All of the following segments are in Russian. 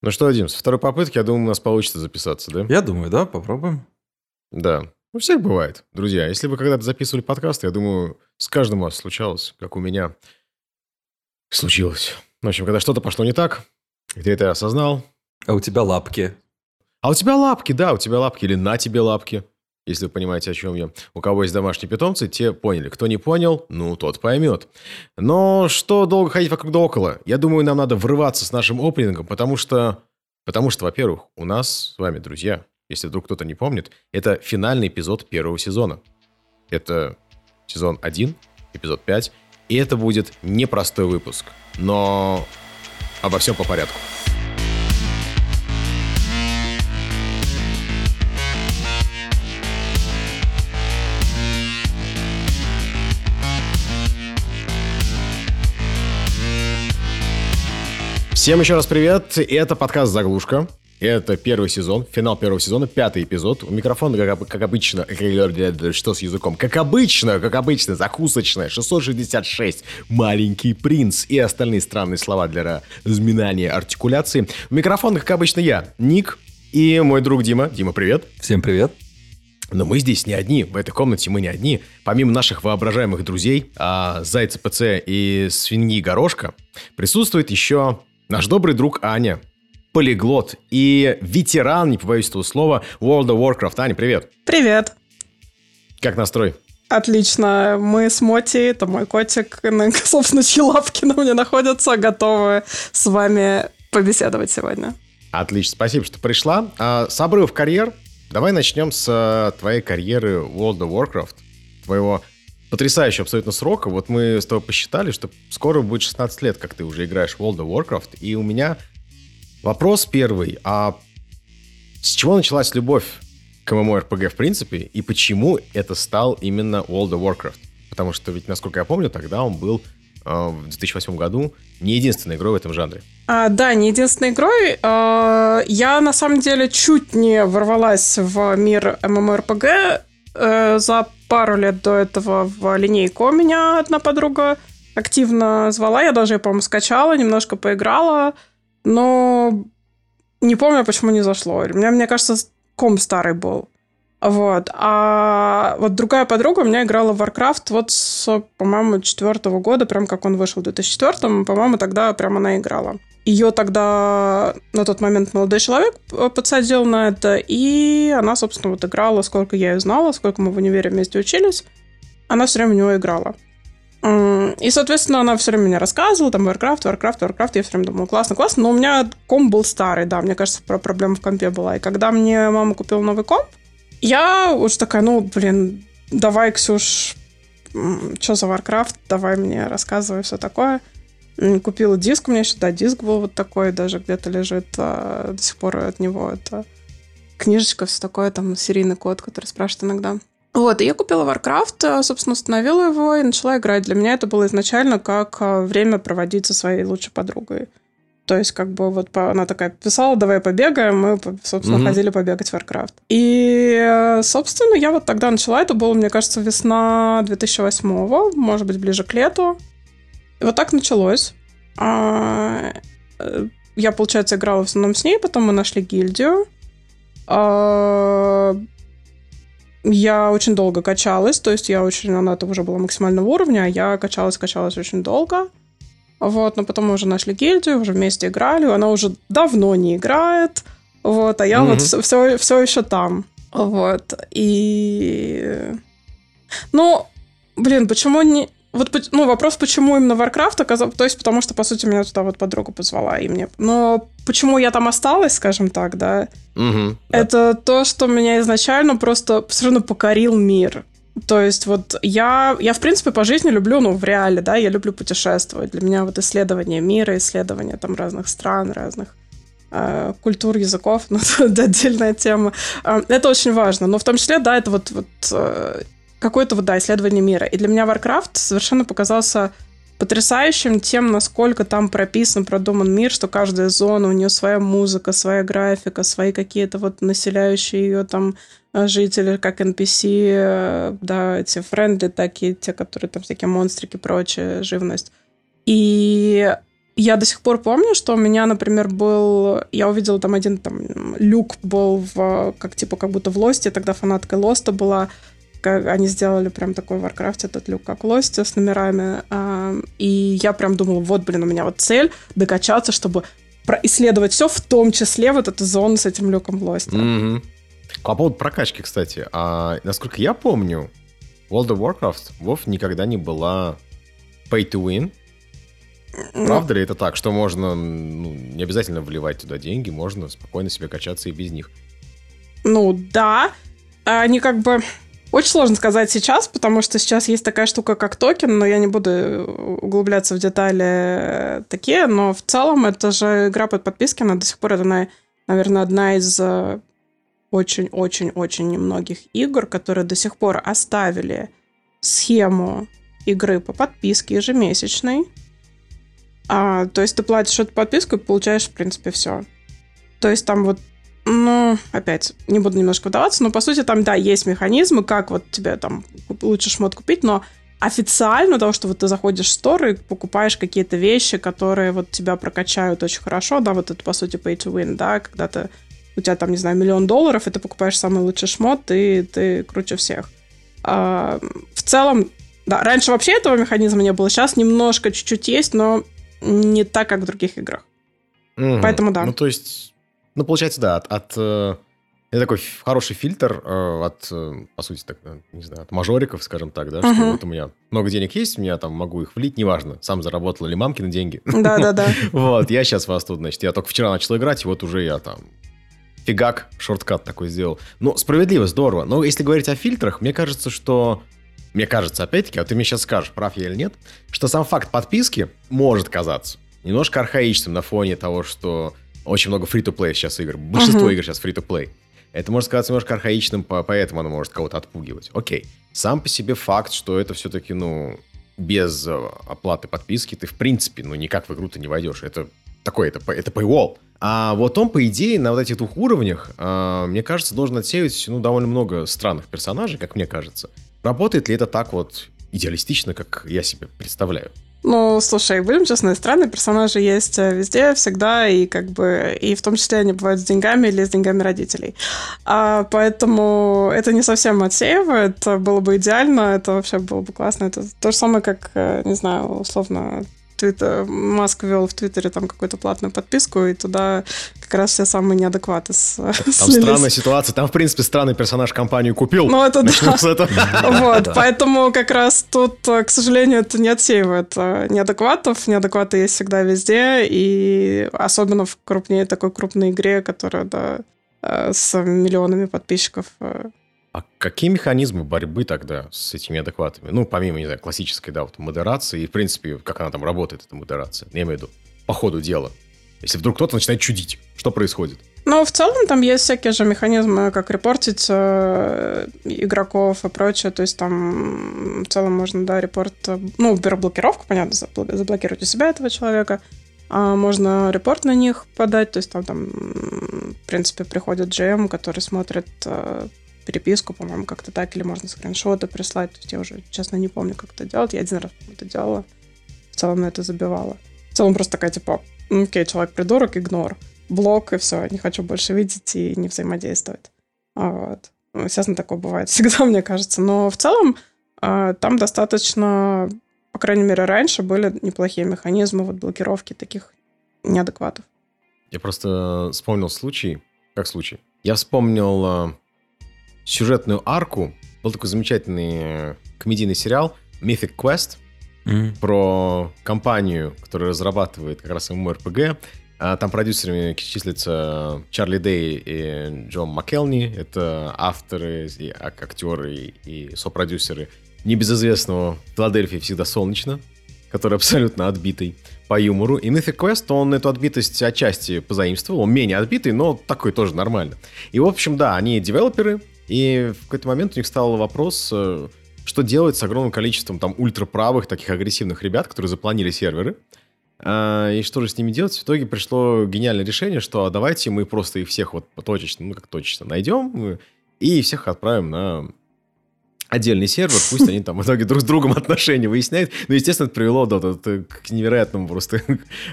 Ну что, Дим, со второй попытки, я думаю, у нас получится записаться, да? Я думаю, да, попробуем. Да. У всех бывает. Друзья, если вы когда-то записывали подкаст, я думаю, с каждым у вас случалось, как у меня случилось. В общем, когда что-то пошло не так, ты это осознал. А у тебя лапки. А у тебя лапки, да, у тебя лапки или на тебе лапки если вы понимаете, о чем я. У кого есть домашние питомцы, те поняли. Кто не понял, ну, тот поймет. Но что долго ходить вокруг да около? Я думаю, нам надо врываться с нашим опенингом, потому что... Потому что, во-первых, у нас с вами, друзья, если вдруг кто-то не помнит, это финальный эпизод первого сезона. Это сезон 1, эпизод 5, и это будет непростой выпуск. Но обо всем по порядку. Всем еще раз привет, это подкаст «Заглушка». Это первый сезон, финал первого сезона, пятый эпизод. У микрофона, как, как обычно, что с языком? Как обычно, как обычно, закусочная, 666, маленький принц и остальные странные слова для разминания артикуляции. У микрофона, как обычно, я, Ник, и мой друг Дима. Дима, привет. Всем привет. Но мы здесь не одни, в этой комнате мы не одни. Помимо наших воображаемых друзей, а, Зайца ПЦ и Свиньи Горошка, присутствует еще Наш добрый друг Аня, полиглот и ветеран, не побоюсь этого слова, World of Warcraft. Аня, привет. Привет. Как настрой? Отлично. Мы с Моти, это мой котик, собственно, чьи лапки на мне находятся, готовы с вами побеседовать сегодня. Отлично, спасибо, что пришла. А, с обрыв карьер. Давай начнем с э, твоей карьеры World of Warcraft, твоего потрясающий абсолютно срок. Вот мы с тобой посчитали, что скоро будет 16 лет, как ты уже играешь в World of Warcraft. И у меня вопрос первый. А с чего началась любовь к MMORPG в принципе? И почему это стал именно World of Warcraft? Потому что ведь, насколько я помню, тогда он был э, в 2008 году не единственной игрой в этом жанре. А, да, не единственной игрой. А, я, на самом деле, чуть не ворвалась в мир MMORPG э, за пару лет до этого в линейку меня одна подруга активно звала. Я даже, по-моему, скачала, немножко поиграла, но не помню, почему не зашло. У меня, мне кажется, ком старый был. Вот. А вот другая подруга у меня играла в Warcraft вот с, по-моему, четвертого года, прям как он вышел в 2004, по-моему, тогда прям она играла. Ее тогда на тот момент молодой человек подсадил на это, и она, собственно, вот играла, сколько я ее знала, сколько мы в универе вместе учились, она все время в него играла. И, соответственно, она все время мне рассказывала, там, Warcraft, Warcraft, Warcraft, я все время думала, классно, классно, но у меня комп был старый, да, мне кажется, про проблема в компе была. И когда мне мама купила новый комп, я уже такая, ну, блин, давай, Ксюш, что за Warcraft, давай мне рассказывай все такое. Купила диск, у меня еще, да, диск был вот такой, даже где-то лежит а, до сих пор от него. Это книжечка, все такое, там серийный код, который спрашивает иногда. Вот, и я купила Warcraft, а, собственно, установила его и начала играть. Для меня это было изначально как а, время проводить со своей лучшей подругой. То есть, как бы, вот она такая писала, давай побегаем, мы, собственно, mm-hmm. ходили побегать в Warcraft. И, собственно, я вот тогда начала, это было, мне кажется, весна 2008-го, может быть, ближе к лету. Вот так началось. А, э, я, получается, играла в основном с ней, потом мы нашли гильдию. А, я очень долго качалась, то есть я очень, она это уже была максимального уровня, а я качалась, качалась очень долго. Вот, но потом мы уже нашли гильдию, уже вместе играли, она уже давно не играет, вот, а я mm-hmm. вот все, все, все еще там. Вот, и... Ну, блин, почему не вот, ну, вопрос, почему именно Warcraft оказался... То есть, потому что, по сути, меня туда вот подруга позвала, и мне... Но почему я там осталась, скажем так, да, угу, это да. то, что меня изначально просто все равно покорил мир. То есть вот я, я, в принципе, по жизни люблю, ну, в реале, да, я люблю путешествовать. Для меня вот исследование мира, исследование там разных стран, разных э, культур, языков, ну, это отдельная тема. Э, это очень важно. Но в том числе, да, это вот, вот э, какое-то вот, да, исследование мира. И для меня Warcraft совершенно показался потрясающим тем, насколько там прописан, продуман мир, что каждая зона, у нее своя музыка, своя графика, свои какие-то вот населяющие ее там э, жители, как NPC, э, да, эти френды такие, те, которые там всякие монстрики, прочая живность. И я до сих пор помню, что у меня, например, был... Я увидела там один там люк был в... Как типа как будто в Лосте, тогда фанатка Лоста была. Как, они сделали прям такой в Warcraft этот люк, как Лосте с номерами. А, и я прям думала, вот, блин, у меня вот цель докачаться, чтобы исследовать все, в том числе вот эту зону с этим люком в Лосте. Mm-hmm. По поводу прокачки, кстати. А, насколько я помню, World of Warcraft WoW никогда не была pay to win. Правда ли это так, что можно ну, не обязательно вливать туда деньги, можно спокойно себе качаться и без них? Ну да, они как бы очень сложно сказать сейчас, потому что сейчас есть такая штука, как токен, но я не буду углубляться в детали такие, но в целом это же игра под подписки, она до сих пор, это, наверное, одна из очень-очень-очень немногих игр, которые до сих пор оставили схему игры по подписке ежемесячной, а, то есть ты платишь эту подписку и получаешь, в принципе, все. То есть там вот, ну, опять, не буду немножко вдаваться, но по сути там, да, есть механизмы, как вот тебе там лучше шмот купить, но официально того, что вот ты заходишь в стор и покупаешь какие-то вещи, которые вот тебя прокачают очень хорошо, да, вот это, по сути, pay to win, да, когда ты, у тебя там, не знаю, миллион долларов, и ты покупаешь самый лучший шмот, и ты круче всех. А, в целом, да, раньше вообще этого механизма не было, сейчас немножко чуть-чуть есть, но не так, как в других играх. Угу. Поэтому да. Ну, то есть, ну, получается, да, от, от э, это такой хороший фильтр э, от, э, по сути, так, не знаю, от мажориков, скажем так, да, что uh вот у меня много денег есть, у меня там могу их влить, неважно, сам заработал или мамкины деньги. Да-да-да. Вот, я сейчас вас тут, значит, я только вчера начал играть, и вот уже я там фигак, шорткат такой сделал. Ну, справедливо, здорово. Но если говорить о фильтрах, мне кажется, что мне кажется, опять-таки, а ты мне сейчас скажешь, прав я или нет, что сам факт подписки может казаться немножко архаичным на фоне того, что очень много фри-то-плей сейчас игр. Большинство uh-huh. игр сейчас фри-то-плей. Это может казаться немножко архаичным, поэтому оно может кого-то отпугивать. Окей. Сам по себе факт, что это все-таки, ну, без э, оплаты подписки ты, в принципе, ну, никак в игру-то не войдешь. Это такой, это, это paywall. А вот он, по идее, на вот этих двух уровнях, э, мне кажется, должен отсеивать, ну, довольно много странных персонажей, как мне кажется. Работает ли это так вот идеалистично, как я себе представляю? Ну, слушай, будем честны, странные персонажи есть э, везде, всегда, и как бы, и в том числе они бывают с деньгами или с деньгами родителей. А, поэтому это не совсем отсеивает, было бы идеально, это вообще было бы классно. Это то же самое, как, э, не знаю, условно, Твиттер, Маск вел в Твиттере там какую-то платную подписку, и туда как раз все самые неадекваты с, Там слились. странная ситуация. Там, в принципе, странный персонаж компанию купил. Ну, это да. С этого. Вот, поэтому как раз тут, к сожалению, это не отсеивает э, неадекватов. Неадекваты есть всегда везде, и особенно в крупнее такой крупной игре, которая, да, э, с миллионами подписчиков э, а какие механизмы борьбы тогда с этими адекватами? Ну, помимо, не знаю, классической, да, вот модерации, и, в принципе, как она там работает, эта модерация. Я имею в виду, по ходу дела. Если вдруг кто-то начинает чудить, что происходит? Ну, в целом там есть всякие же механизмы, как репортить э, игроков и прочее. То есть там в целом можно, да, репорт... Ну, блокировку, понятно, заблокировать у себя этого человека. А можно репорт на них подать. То есть там, там в принципе, приходит GM, который смотрит э, переписку, по-моему, как-то так, или можно скриншоты прислать. То есть я уже, честно, не помню, как это делать. Я один раз это делала. В целом на это забивала. В целом просто такая, типа, окей, человек придурок, игнор. Блок, и все, не хочу больше видеть и не взаимодействовать. А вот. Ну, естественно, такое бывает всегда, мне кажется. Но в целом а, там достаточно, по крайней мере, раньше были неплохие механизмы вот блокировки таких неадекватов. Я просто вспомнил случай, как случай. Я вспомнил а, сюжетную арку. Был такой замечательный э, комедийный сериал Mythic Quest mm-hmm. про компанию, которая разрабатывает как раз MMORPG. А там продюсерами числятся Чарли Дэй и Джон Маккелни. Это авторы, и актеры и сопродюсеры небезызвестного «Филадельфии всегда солнечно», который абсолютно отбитый по юмору. И Mythic Quest, он эту отбитость отчасти позаимствовал. Он менее отбитый, но такой тоже нормально. И, в общем, да, они девелоперы, и в какой-то момент у них стал вопрос, э, что делать с огромным количеством там ультраправых, таких агрессивных ребят, которые запланили серверы. А, и что же с ними делать? В итоге пришло гениальное решение, что а давайте мы просто их всех вот точечно, ну как точечно, найдем и всех отправим на отдельный сервер, пусть они там в итоге друг с другом отношения выясняют. Но, естественно, это привело да, вот, к невероятному просто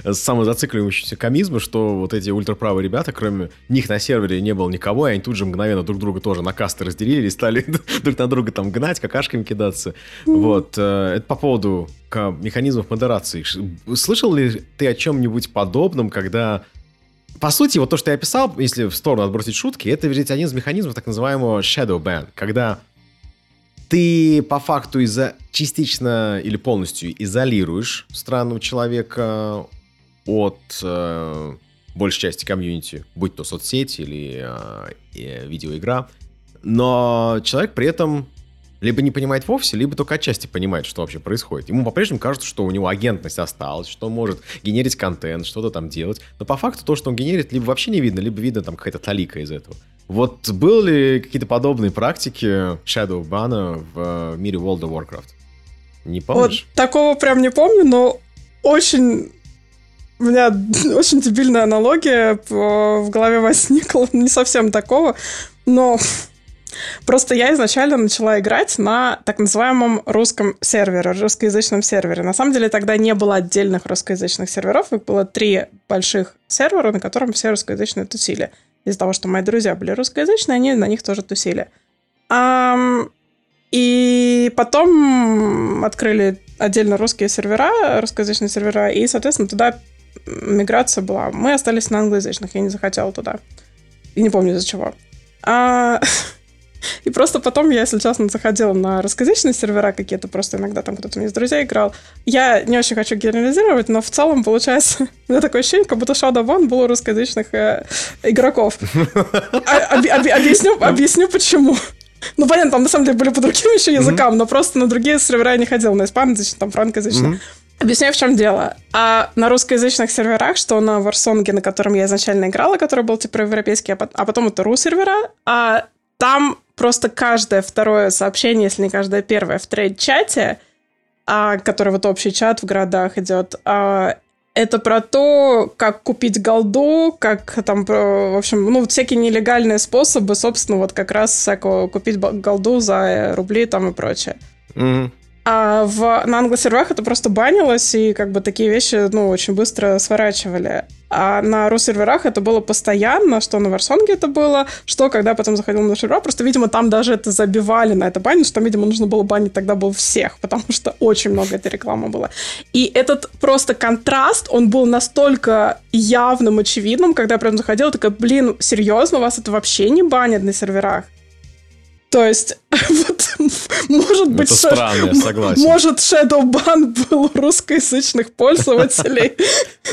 самозацикливающемуся комизму, что вот эти ультраправые ребята, кроме них на сервере не было никого, и они тут же мгновенно друг друга тоже на касты разделили и стали друг на друга там гнать, какашками кидаться. Вот. Э, это по поводу механизмов модерации. Слышал ли ты о чем-нибудь подобном, когда по сути, вот то, что я описал, если в сторону отбросить шутки, это ведь один из механизмов так называемого shadow ban, когда ты по факту изо... частично или полностью изолируешь странного человека от э, большей части комьюнити, будь то соцсети или э, видеоигра, но человек при этом либо не понимает вовсе, либо только отчасти понимает, что вообще происходит. Ему по-прежнему кажется, что у него агентность осталась, что он может генерить контент, что-то там делать. Но по факту то, что он генерит, либо вообще не видно, либо видно там какая-то талика из этого. Вот были ли какие-то подобные практики Shadow Ban в э, мире World of Warcraft? Не помнишь? Вот такого прям не помню, но очень у меня очень дебильная аналогия в голове возникла, не совсем такого, но просто я изначально начала играть на так называемом русском сервере, русскоязычном сервере. На самом деле тогда не было отдельных русскоязычных серверов, их было три больших сервера, на котором все русскоязычные тусили из-за того, что мои друзья были русскоязычные, они на них тоже тусили. Um, и потом открыли отдельно русские сервера, русскоязычные сервера, и, соответственно, туда миграция была. Мы остались на англоязычных, я не захотела туда. И не помню из-за чего. А, И просто потом я, если честно, заходила на русскоязычные сервера какие-то, просто иногда там кто-то мне из друзей играл. Я не очень хочу генерализировать, но в целом, получается, у меня такое ощущение, как будто Shadow One было русскоязычных э, игроков. А, объясню, объясню почему. Ну, понятно, там на самом деле были по другим еще языкам, но просто на другие сервера я не ходил, на испаноязычный, там, франкоязычный. Объясняю, в чем дело. А на русскоязычных серверах, что на Варсонге, на котором я изначально играла, который был типа европейский, а потом это ру-сервера, а там просто каждое второе сообщение, если не каждое первое в трейд-чате, а, который вот общий чат в городах идет, а, это про то, как купить голду, как там, в общем, ну, всякие нелегальные способы, собственно, вот как раз всякого купить голду за рубли там и прочее. Mm-hmm. А в, на англосерверах это просто банилось, и как бы такие вещи, ну, очень быстро сворачивали. А на ру-серверах это было постоянно, что на Варсонге это было, что когда потом заходил на сервера, просто, видимо, там даже это забивали на это банить, что видимо, нужно было банить тогда был всех, потому что очень много этой рекламы было. И этот просто контраст, он был настолько явным, очевидным, когда я прям заходила, такая, блин, серьезно, вас это вообще не банят на серверах? То есть, может быть... Это странно, я согласен. Может, Shadowban был у русскоязычных пользователей.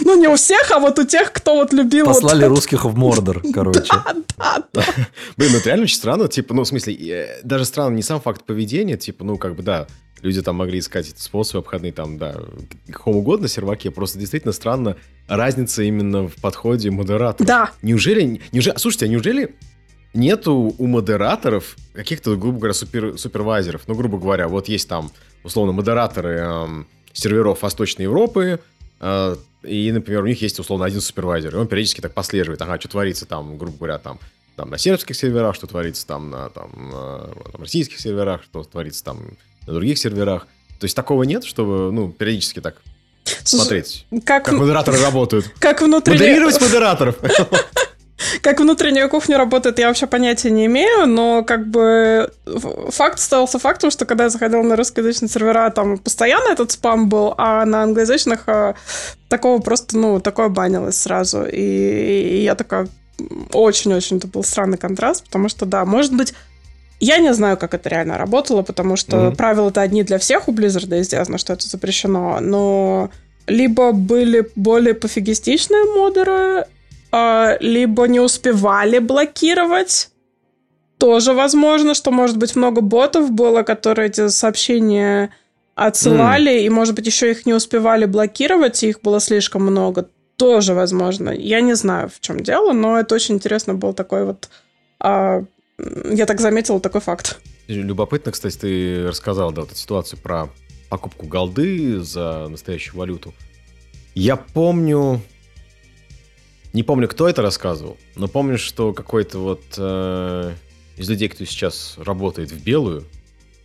Ну, не у всех, а вот у тех, кто вот любил... Послали русских в Мордор, короче. Да, да, да. Блин, ну это реально очень странно. Типа, ну, в смысле, э, даже странно не сам факт поведения, типа, ну, как бы, да, люди там могли искать эти способы обходные, там, да, каком угодно серваке, просто действительно странно разница именно в подходе модератора. Да. Неужели, неужели, слушайте, а неужели нету у модераторов каких-то, грубо говоря, супер, супервайзеров. Ну, грубо говоря, вот есть там, условно, модераторы эм, серверов Восточной Европы, э, и, например, у них есть, условно, один супервайзер, и он периодически так послеживает, ага, что творится там, грубо говоря, там, там на сербских серверах, что творится там на там, на, на российских серверах, что творится там на других серверах. То есть такого нет, чтобы, ну, периодически так смотреть, как, как модераторы работают. Как внутренне... Модерировать модераторов. Как внутренняя кухня работает, я вообще понятия не имею, но как бы факт остался фактом, что когда я заходила на русскоязычные сервера, там постоянно этот спам был, а на англоязычных а, такого просто, ну, такое банилось сразу. И, и я такая, очень-очень это был странный контраст, потому что, да, может быть, я не знаю, как это реально работало, потому что mm-hmm. правила-то одни для всех у Blizzard, известно, что это запрещено, но либо были более пофигистичные модеры, а, либо не успевали блокировать. Тоже возможно, что, может быть, много ботов было, которые эти сообщения отсылали, mm. и, может быть, еще их не успевали блокировать, и их было слишком много. Тоже возможно. Я не знаю, в чем дело, но это очень интересно был такой вот... А, я так заметила такой факт. Любопытно, кстати, ты рассказал, да, вот эту ситуацию про покупку голды за настоящую валюту. Я помню, не помню, кто это рассказывал, но помню, что какой-то вот э, из людей, кто сейчас работает в белую,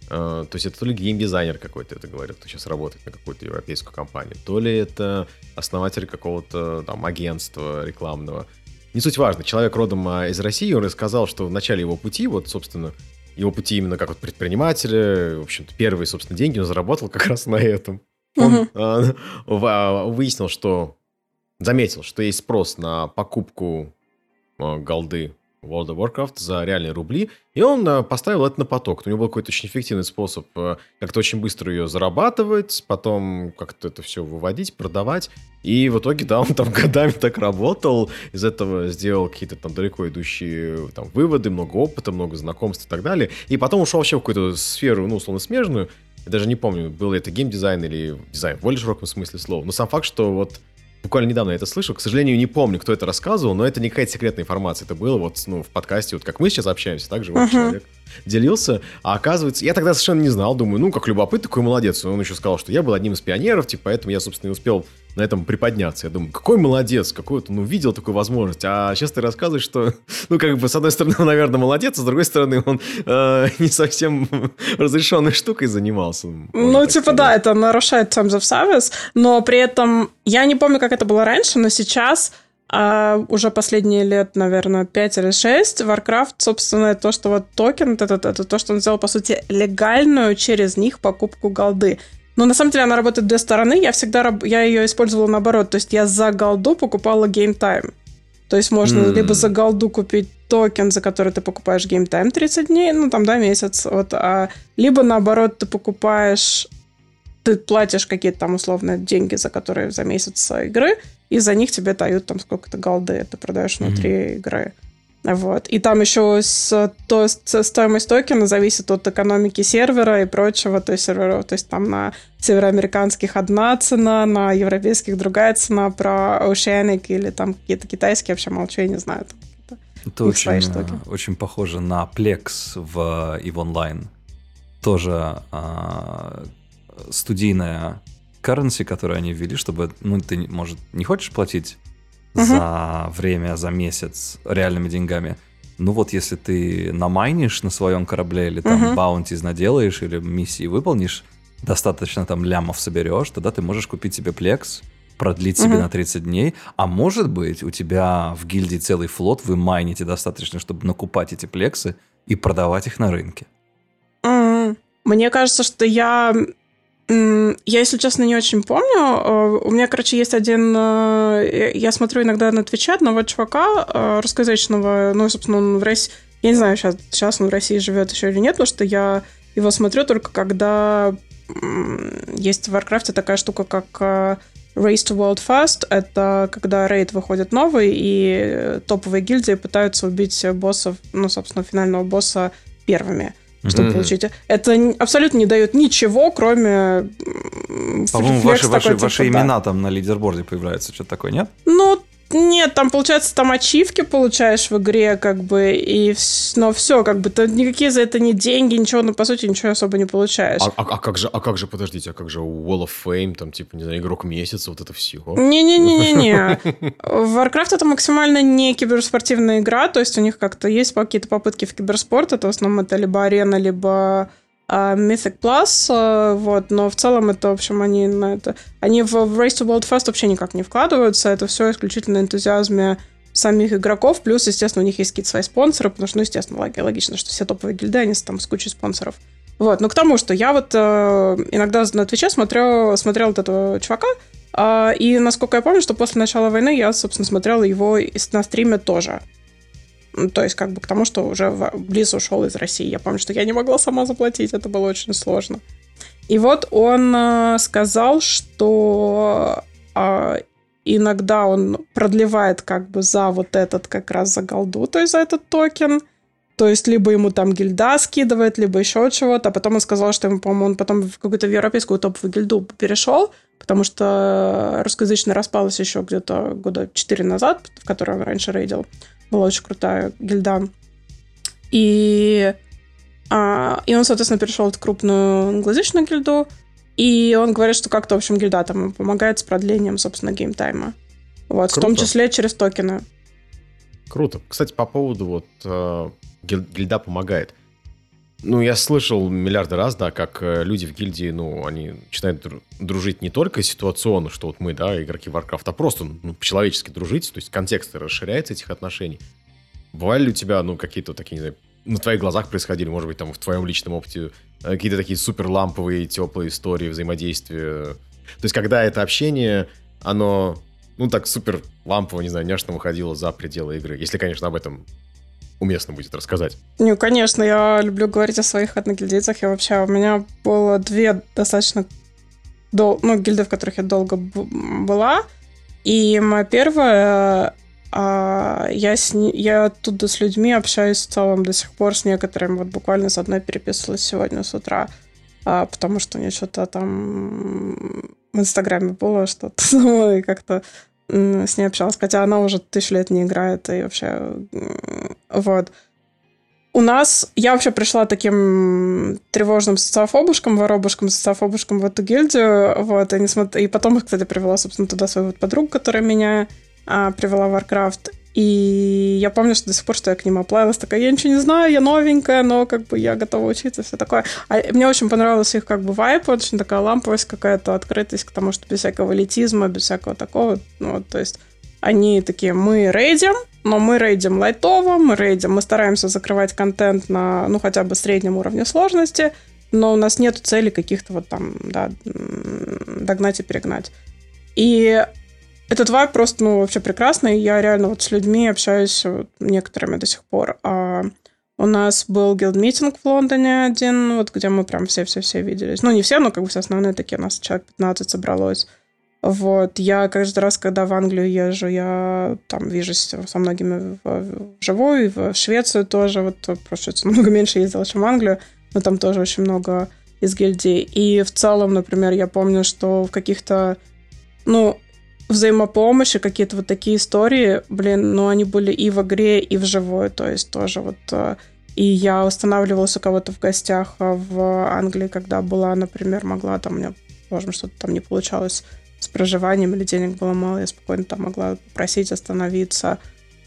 Э, то есть это то ли геймдизайнер какой-то, это говорит, кто сейчас работает на какую-то европейскую компанию, то ли это основатель какого-то там агентства рекламного. Не суть важно, человек родом а, из России, он рассказал, что в начале его пути, вот, собственно, его пути именно как вот предпринимателя, в общем-то, первые, собственно, деньги он заработал как раз на этом. Он uh-huh. выяснил, что заметил, что есть спрос на покупку голды World of Warcraft за реальные рубли, и он э, поставил это на поток. У него был какой-то очень эффективный способ э, как-то очень быстро ее зарабатывать, потом как-то это все выводить, продавать, и в итоге, да, он там годами так работал, из этого сделал какие-то там далеко идущие там выводы, много опыта, много знакомств и так далее, и потом ушел вообще в какую-то сферу, ну, условно, смежную, я даже не помню, был это геймдизайн или дизайн в более широком смысле слова, но сам факт, что вот буквально недавно я это слышал. К сожалению, не помню, кто это рассказывал, но это не какая-то секретная информация. Это было вот ну, в подкасте, вот как мы сейчас общаемся, так же вот uh-huh. человек делился. А оказывается, я тогда совершенно не знал. Думаю, ну, как любопытный, такой молодец. Он еще сказал, что я был одним из пионеров, типа, поэтому я, собственно, и успел на этом приподняться. Я думаю, какой молодец, какой он увидел такую возможность. А сейчас ты рассказываешь, что, ну, как бы, с одной стороны, он, наверное, молодец, а с другой стороны, он э, не совсем разрешенной штукой занимался. Ну, типа, сказать. да, это нарушает terms of service, но при этом, я не помню, как это было раньше, но сейчас а уже последние лет, наверное, 5 или 6, Warcraft, собственно, то, что вот токен, это, это, это то, что он сделал, по сути, легальную через них покупку голды. Но на самом деле она работает две стороны. Я всегда я ее использовала наоборот. То есть я за голду покупала Game Time. То есть можно mm. либо за голду купить токен, за который ты покупаешь Game Time 30 дней, ну там, да, месяц, вот, а, либо наоборот ты покупаешь, ты платишь какие-то там условные деньги, за которые за месяц игры, и за них тебе дают там сколько-то голды, ты продаешь внутри mm-hmm. игры. Вот. И там еще с, то, с, стоимость токена зависит от экономики сервера и прочего, то есть серверов. То есть там на североамериканских одна цена, на европейских другая цена, про Oceanic или там какие-то китайские, вообще молчу, я не знаю. Там, это очень, штуки. очень похоже на Plex в EVE Online. Тоже а, студийная currency, которую они ввели, чтобы, ну, ты, может, не хочешь платить угу. за время, за месяц реальными деньгами. Ну вот если ты намайнишь на своем корабле или там угу. баунтиз наделаешь или миссии выполнишь, достаточно там лямов соберешь, тогда ты можешь купить себе плекс, продлить себе угу. на 30 дней, а может быть у тебя в гильдии целый флот, вы майните достаточно, чтобы накупать эти плексы и продавать их на рынке. Мне кажется, что я я, если честно, не очень помню. Э, у меня, короче, есть один... Э, я смотрю иногда на Твиче одного чувака э, русскоязычного. Ну, собственно, он в России... Я не знаю, сейчас, сейчас он в России живет еще или нет, потому что я его смотрю только когда есть в Warcraft такая штука, как Race to World Fast. Это когда рейд выходит новый, и топовые гильдии пытаются убить боссов, ну, собственно, финального босса первыми чтобы mm-hmm. получить. Это абсолютно не дает ничего, кроме По-моему, ваши, ваши, типа, ваши имена там на лидерборде появляются, что-то такое, нет? Ну, нет, там, получается, там ачивки получаешь в игре, как бы, и но все, как бы, ты никакие за это не деньги, ничего, ну, по сути, ничего особо не получаешь. А, а, а как же, а как же, подождите, а как же Wall of Fame, там, типа, не знаю, игрок месяца, вот это все? Не-не-не-не-не. Warcraft это максимально не киберспортивная игра, то есть у них как-то есть какие-то попытки в киберспорт, это в основном это либо арена, либо Mythic Plus, а, вот, но в целом это, в общем, они на это... Они в Race to World Fest вообще никак не вкладываются, это все исключительно энтузиазме самих игроков, плюс, естественно, у них есть какие-то свои спонсоры, потому что, ну, естественно, логично, что все топовые гильды, они там с кучей спонсоров. Вот, но к тому, что я вот э, иногда на Твиче смотрел, смотрел вот этого чувака, э, и, насколько я помню, что после начала войны я, собственно, смотрела его на стриме тоже. То есть как бы к тому, что уже Близ ушел из России. Я помню, что я не могла сама заплатить, это было очень сложно. И вот он э, сказал, что э, иногда он продлевает как бы за вот этот как раз за голду, то есть за этот токен. То есть либо ему там гильда скидывает, либо еще чего-то. А потом он сказал, что ему, по-моему, он потом в какую-то европейскую топовую гильду перешел, потому что русскоязычно распалась еще где-то года 4 назад, в которой он раньше рейдил была очень крутая гильда. И, а, и он, соответственно, перешел в крупную англоязычную гильду, и он говорит, что как-то, в общем, гильда там помогает с продлением, собственно, геймтайма. Вот, Круто. в том числе через токены. Круто. Кстати, по поводу вот э, гильда помогает. Ну, я слышал миллиарды раз, да, как э, люди в гильдии, ну, они начинают дружить не только ситуационно, что вот мы, да, игроки Warcraft, а просто ну, по-человечески дружить, то есть контекст расширяется этих отношений. Бывали ли у тебя, ну, какие-то такие, не знаю, на твоих глазах происходили, может быть, там в твоем личном опыте э, какие-то такие супер ламповые, теплые истории взаимодействия? То есть, когда это общение, оно, ну, так супер лампово, не знаю, няшно выходило за пределы игры, если, конечно, об этом уместно будет рассказать. Ну, конечно, я люблю говорить о своих одногильдейцах. Я вообще, у меня было две достаточно дол... ну, гильды, в которых я долго была. И моя первая, а, я, с... я оттуда с людьми общаюсь в целом до сих пор, с некоторыми. Вот буквально с одной переписывалась сегодня с утра, а, потому что у нее что-то там в Инстаграме было что-то, и как-то с ней общалась, хотя она уже тысячу лет не играет, и вообще, вот. У нас, я вообще пришла таким тревожным социофобушком, воробушком, социофобушком в эту гильдию, вот, и, не смотр... и потом, кстати, привела, собственно, туда свою вот подругу, которая меня а, привела в Warcraft, и я помню, что до сих пор, что я к ним оплавилась, такая, я ничего не знаю, я новенькая, но как бы я готова учиться, все такое. А мне очень понравился их как бы вайп, очень такая ламповость какая-то, открытость к тому, что без всякого элитизма, без всякого такого, ну, вот, то есть они такие, мы рейдим, но мы рейдим лайтово, мы рейдим, мы стараемся закрывать контент на, ну, хотя бы среднем уровне сложности, но у нас нет цели каких-то вот там, да, догнать и перегнать. И этот вайб просто, ну, вообще прекрасный. Я реально вот с людьми общаюсь вот, некоторыми до сих пор. А у нас был гилд-митинг в Лондоне один, вот где мы прям все-все-все виделись. Ну, не все, но как бы все основные такие, у нас человек 15 собралось. Вот, я каждый раз, когда в Англию езжу, я там вижусь со многими вживую, в Швецию тоже, вот просто много меньше ездила, чем в Англию, но там тоже очень много из гильдий. И в целом, например, я помню, что в каких-то, ну, взаимопомощи, какие-то вот такие истории, блин, ну, они были и в игре, и в живой, то есть тоже вот... Э, и я устанавливалась у кого-то в гостях э, в Англии, когда была, например, могла там, у меня, возможно, что-то там не получалось с проживанием или денег было мало, я спокойно там могла попросить остановиться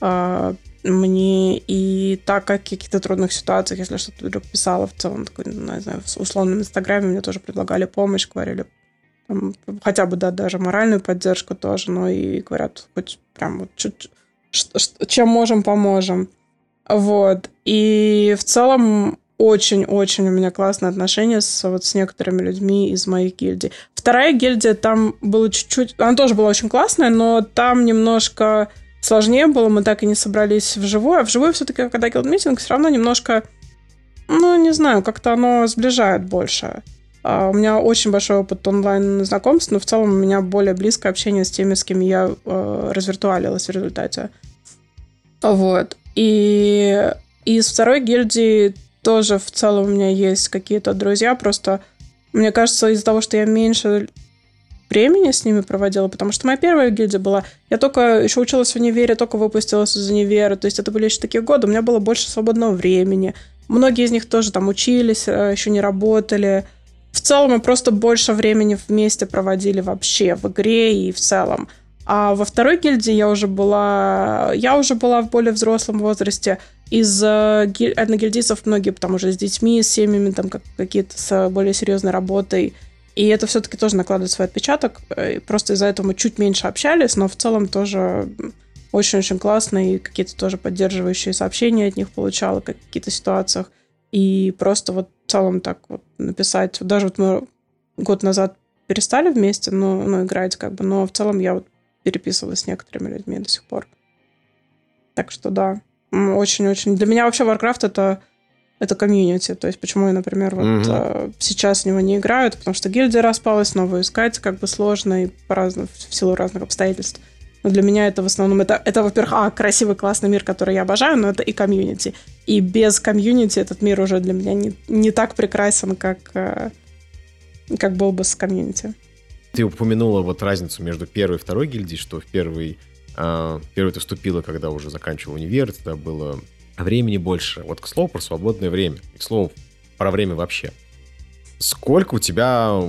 э, мне. И так как в каких-то трудных ситуациях, если что-то вдруг писала в целом, такой, ну, не знаю, в условном инстаграме мне тоже предлагали помощь, говорили, хотя бы, да, даже моральную поддержку тоже, но и говорят, хоть прям вот чуть, чем можем, поможем. Вот. И в целом очень-очень у меня классные отношения с, вот, с некоторыми людьми из моих гильдий. Вторая гильдия, там было чуть-чуть... Она тоже была очень классная, но там немножко сложнее было, мы так и не собрались вживую. А вживую все-таки, когда гилд-митинг, все равно немножко, ну, не знаю, как-то оно сближает больше. А, у меня очень большой опыт онлайн-знакомств, но в целом у меня более близкое общение с теми, с кем я э, развиртуалилась в результате. Вот. И из второй гильдии тоже в целом у меня есть какие-то друзья, просто мне кажется, из-за того, что я меньше времени с ними проводила, потому что моя первая гильдия была... Я только еще училась в универе, только выпустилась из универа, то есть это были еще такие годы, у меня было больше свободного времени. Многие из них тоже там учились, э, еще не работали, в целом мы просто больше времени вместе проводили вообще в игре и в целом. А во второй гильдии я уже была, я уже была в более взрослом возрасте. Из э, одногильдийцев многие там уже с детьми, с семьями, там как, какие-то с более серьезной работой. И это все-таки тоже накладывает свой отпечаток. Э, просто из-за этого мы чуть меньше общались, но в целом тоже очень-очень классно. И какие-то тоже поддерживающие сообщения от них получала в каких-то ситуациях. И просто вот целом так вот написать. Даже вот мы год назад перестали вместе, но, ну, играть как бы, но в целом я вот переписывалась с некоторыми людьми до сих пор. Так что да, очень-очень. Для меня вообще Warcraft это это комьюнити. То есть почему я, например, вот mm-hmm. сейчас в него не играю, потому что гильдия распалась, новую искать как бы сложно и по разным, в силу разных обстоятельств. Но для меня это в основном, это, это во-первых, а, красивый, классный мир, который я обожаю, но это и комьюнити. И без комьюнити этот мир уже для меня не, не так прекрасен, как, э, как был бы с комьюнити. Ты упомянула вот разницу между первой и второй гильдией, что в первый, э, первый ты вступила, когда уже заканчивал универ, тогда было времени больше. Вот к слову про свободное время. И к слову про время вообще. Сколько у тебя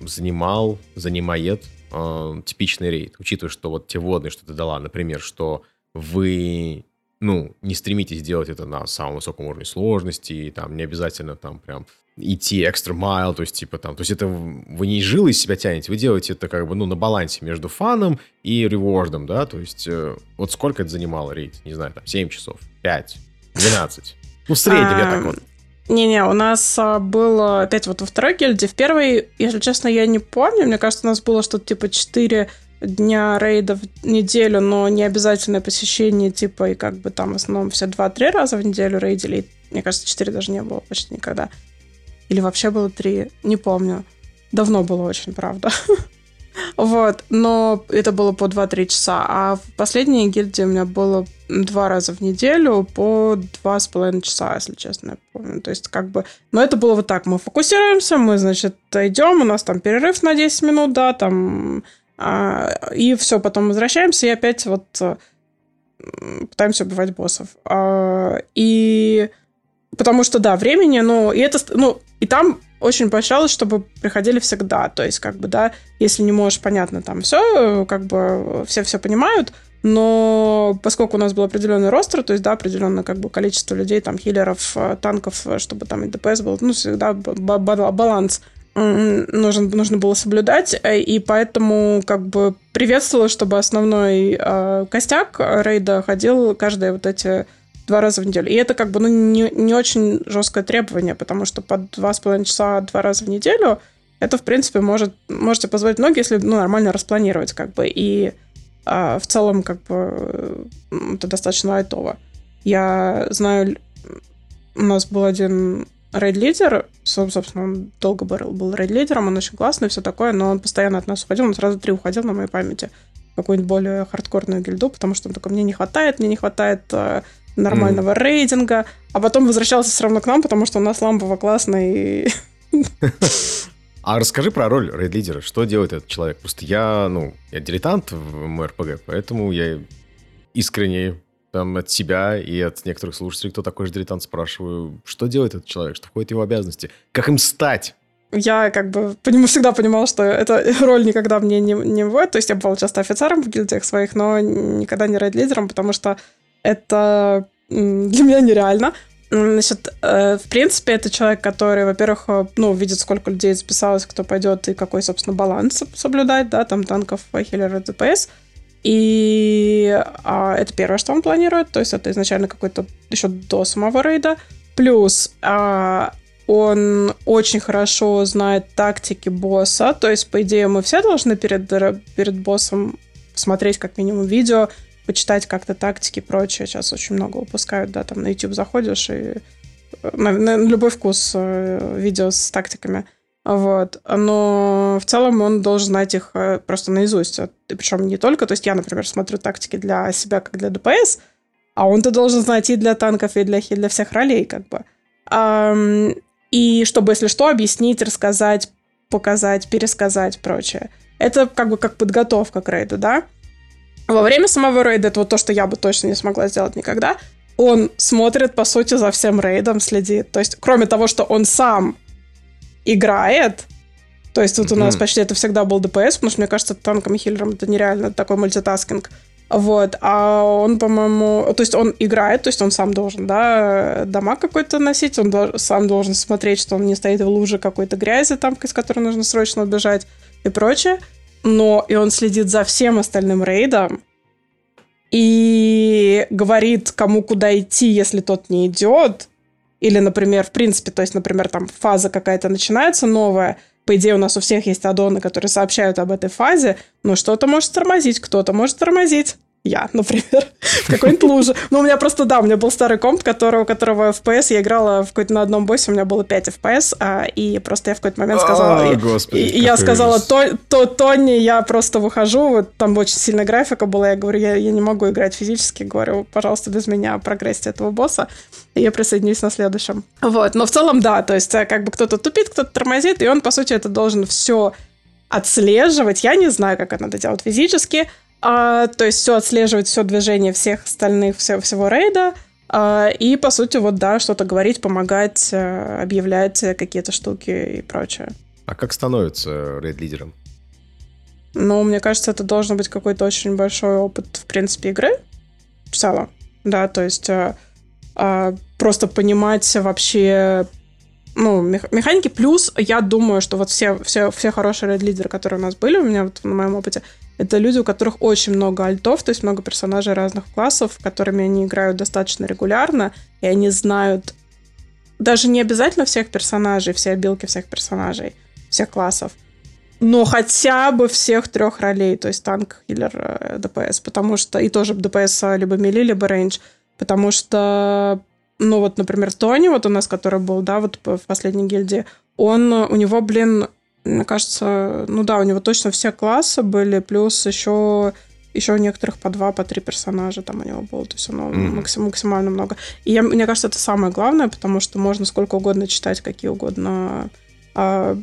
занимал, занимает э, типичный рейд, учитывая, что вот те водные, что ты дала, например, что вы ну, не стремитесь делать это на самом высоком уровне сложности, и там не обязательно там прям идти экстра майл, то есть типа там, то есть это вы не жилы из себя тянете, вы делаете это как бы, ну, на балансе между фаном и ревордом, да, то есть э, вот сколько это занимало рейд, не знаю, там, 7 часов, 5, 12, ну, в среднем я так вот. Не-не, у нас а, было опять вот во второй гильдии. В первой, если честно, я не помню. Мне кажется, у нас было что-то типа 4 дня рейда в неделю, но не обязательное посещение, типа, и как бы там в основном все 2-3 раза в неделю рейдили. Мне кажется, 4 даже не было почти никогда. Или вообще было 3, не помню. Давно было очень, правда. Вот, но это было по 2-3 часа. А в последней гильдии у меня было два раза в неделю по два с половиной часа, если честно, я помню. То есть как бы... Но это было вот так. Мы фокусируемся, мы, значит, идем, у нас там перерыв на 10 минут, да, там а, и все, потом возвращаемся и опять вот э, пытаемся убивать боссов. А, и потому что, да, времени, ну, и это, ну, и там очень поощрялось, чтобы приходили всегда. То есть, как бы, да, если не можешь, понятно, там все, как бы, все все понимают, но поскольку у нас был определенный ростер, то есть, да, определенное как бы количество людей, там, хиллеров, э, танков, э, чтобы там и ДПС был, ну, всегда баланс нужно, нужно было соблюдать, э, и поэтому как бы приветствовала, чтобы основной э, костяк рейда ходил каждые вот эти два раза в неделю. И это как бы ну, не, не очень жесткое требование, потому что по два с половиной часа два раза в неделю это, в принципе, может, можете позволить многие, если ну, нормально распланировать, как бы. И э, в целом, как бы, это достаточно лайтово. Я знаю, у нас был один рейд-лидер, собственно, он долго был, был рейд-лидером, он очень классный, все такое, но он постоянно от нас уходил, он сразу три уходил на моей памяти какую-нибудь более хардкорную гильду, потому что он такой, мне не хватает, мне не хватает э, нормального mm. рейдинга, а потом возвращался все равно к нам, потому что у нас лампово классный. А расскажи про роль рейд-лидера. Что делает этот человек? Просто я, ну, я дилетант в МРПГ, поэтому я искренне там, от себя и от некоторых слушателей, кто такой же дилетант, спрашиваю, что делает этот человек, что входит в его обязанности, как им стать? Я как бы поним, всегда понимала, что эта роль никогда мне не, не вводит. То есть я бывала часто офицером в гильдиях своих, но никогда не рейд-лидером, потому что это для меня нереально. Значит, э, в принципе, это человек, который, во-первых, э, ну, видит, сколько людей записалось, кто пойдет и какой, собственно, баланс соблюдать, да, там танков, хиллеров, ДПС. И а, это первое, что он планирует. То есть это изначально какой-то еще до самого рейда. Плюс а, он очень хорошо знает тактики босса. То есть, по идее, мы все должны перед, перед боссом смотреть как минимум видео, почитать как-то тактики и прочее. Сейчас очень много выпускают, да, там на YouTube заходишь и на, на любой вкус э, видео с тактиками. Вот. Но в целом он должен знать их э, просто наизусть. Причем не только, то есть я, например, смотрю тактики для себя, как для ДПС, а он-то должен знать и для танков, и для, и для всех ролей, как бы. И чтобы, если что, объяснить, рассказать, показать, пересказать, прочее. Это как бы как подготовка к рейду, да? Во время самого рейда, это вот то, что я бы точно не смогла сделать никогда, он смотрит, по сути, за всем рейдом, следит. То есть, кроме того, что он сам играет. То есть вот у нас почти это всегда был ДПС, потому что, мне кажется, танком и хиллером это нереально такой multitasking. Вот, а он, по-моему, то есть он играет, то есть он сам должен, да, дамаг какой-то наносить, он дол- сам должен смотреть, что он не стоит в луже какой-то грязи там, из которой нужно срочно убежать и прочее. Но и он следит за всем остальным рейдом и говорит, кому куда идти, если тот не идет, или, например, в принципе, то есть, например, там фаза какая-то начинается новая, по идее, у нас у всех есть аддоны, которые сообщают об этой фазе, но что-то может тормозить, кто-то может тормозить я, например, в какой-нибудь луже. Ну, у меня просто, да, у меня был старый комп, которого, которого FPS я играла в какой-то на одном боссе, у меня было 5 FPS, а, и просто я в какой-то момент сказала... О, господи, и, я сказала, то, то, Тони, я просто выхожу, вот там очень сильная графика была, я говорю, я, я не могу играть физически, говорю, пожалуйста, без меня прогрессите этого босса, и я присоединюсь на следующем. Вот, но в целом, да, то есть э, как бы кто-то тупит, кто-то тормозит, и он, по сути, это должен все отслеживать. Я не знаю, как это делать физически, а, то есть все отслеживать, все движение всех остальных, все, всего рейда, а, и, по сути, вот, да, что-то говорить, помогать, а, объявлять какие-то штуки и прочее. А как становится рейд-лидером? Ну, мне кажется, это должен быть какой-то очень большой опыт, в принципе, игры в целом. да, то есть э, э, просто понимать вообще ну, механики. Плюс я думаю, что вот все, все, все хорошие рейд-лидеры, которые у нас были у меня вот на моем опыте, это люди, у которых очень много альтов, то есть много персонажей разных классов, которыми они играют достаточно регулярно, и они знают даже не обязательно всех персонажей, все обилки всех персонажей, всех классов, но хотя бы всех трех ролей, то есть танк, хиллер, э, ДПС, потому что и тоже ДПС либо melee, либо range, потому что ну вот, например, Тони, вот у нас, который был, да, вот в последней гильдии, он, у него, блин, мне кажется, ну да, у него точно все классы были, плюс еще еще у некоторых по два, по три персонажа там у него было, то есть оно mm-hmm. максим, максимально много. И я, мне кажется, это самое главное, потому что можно сколько угодно читать, какие угодно а,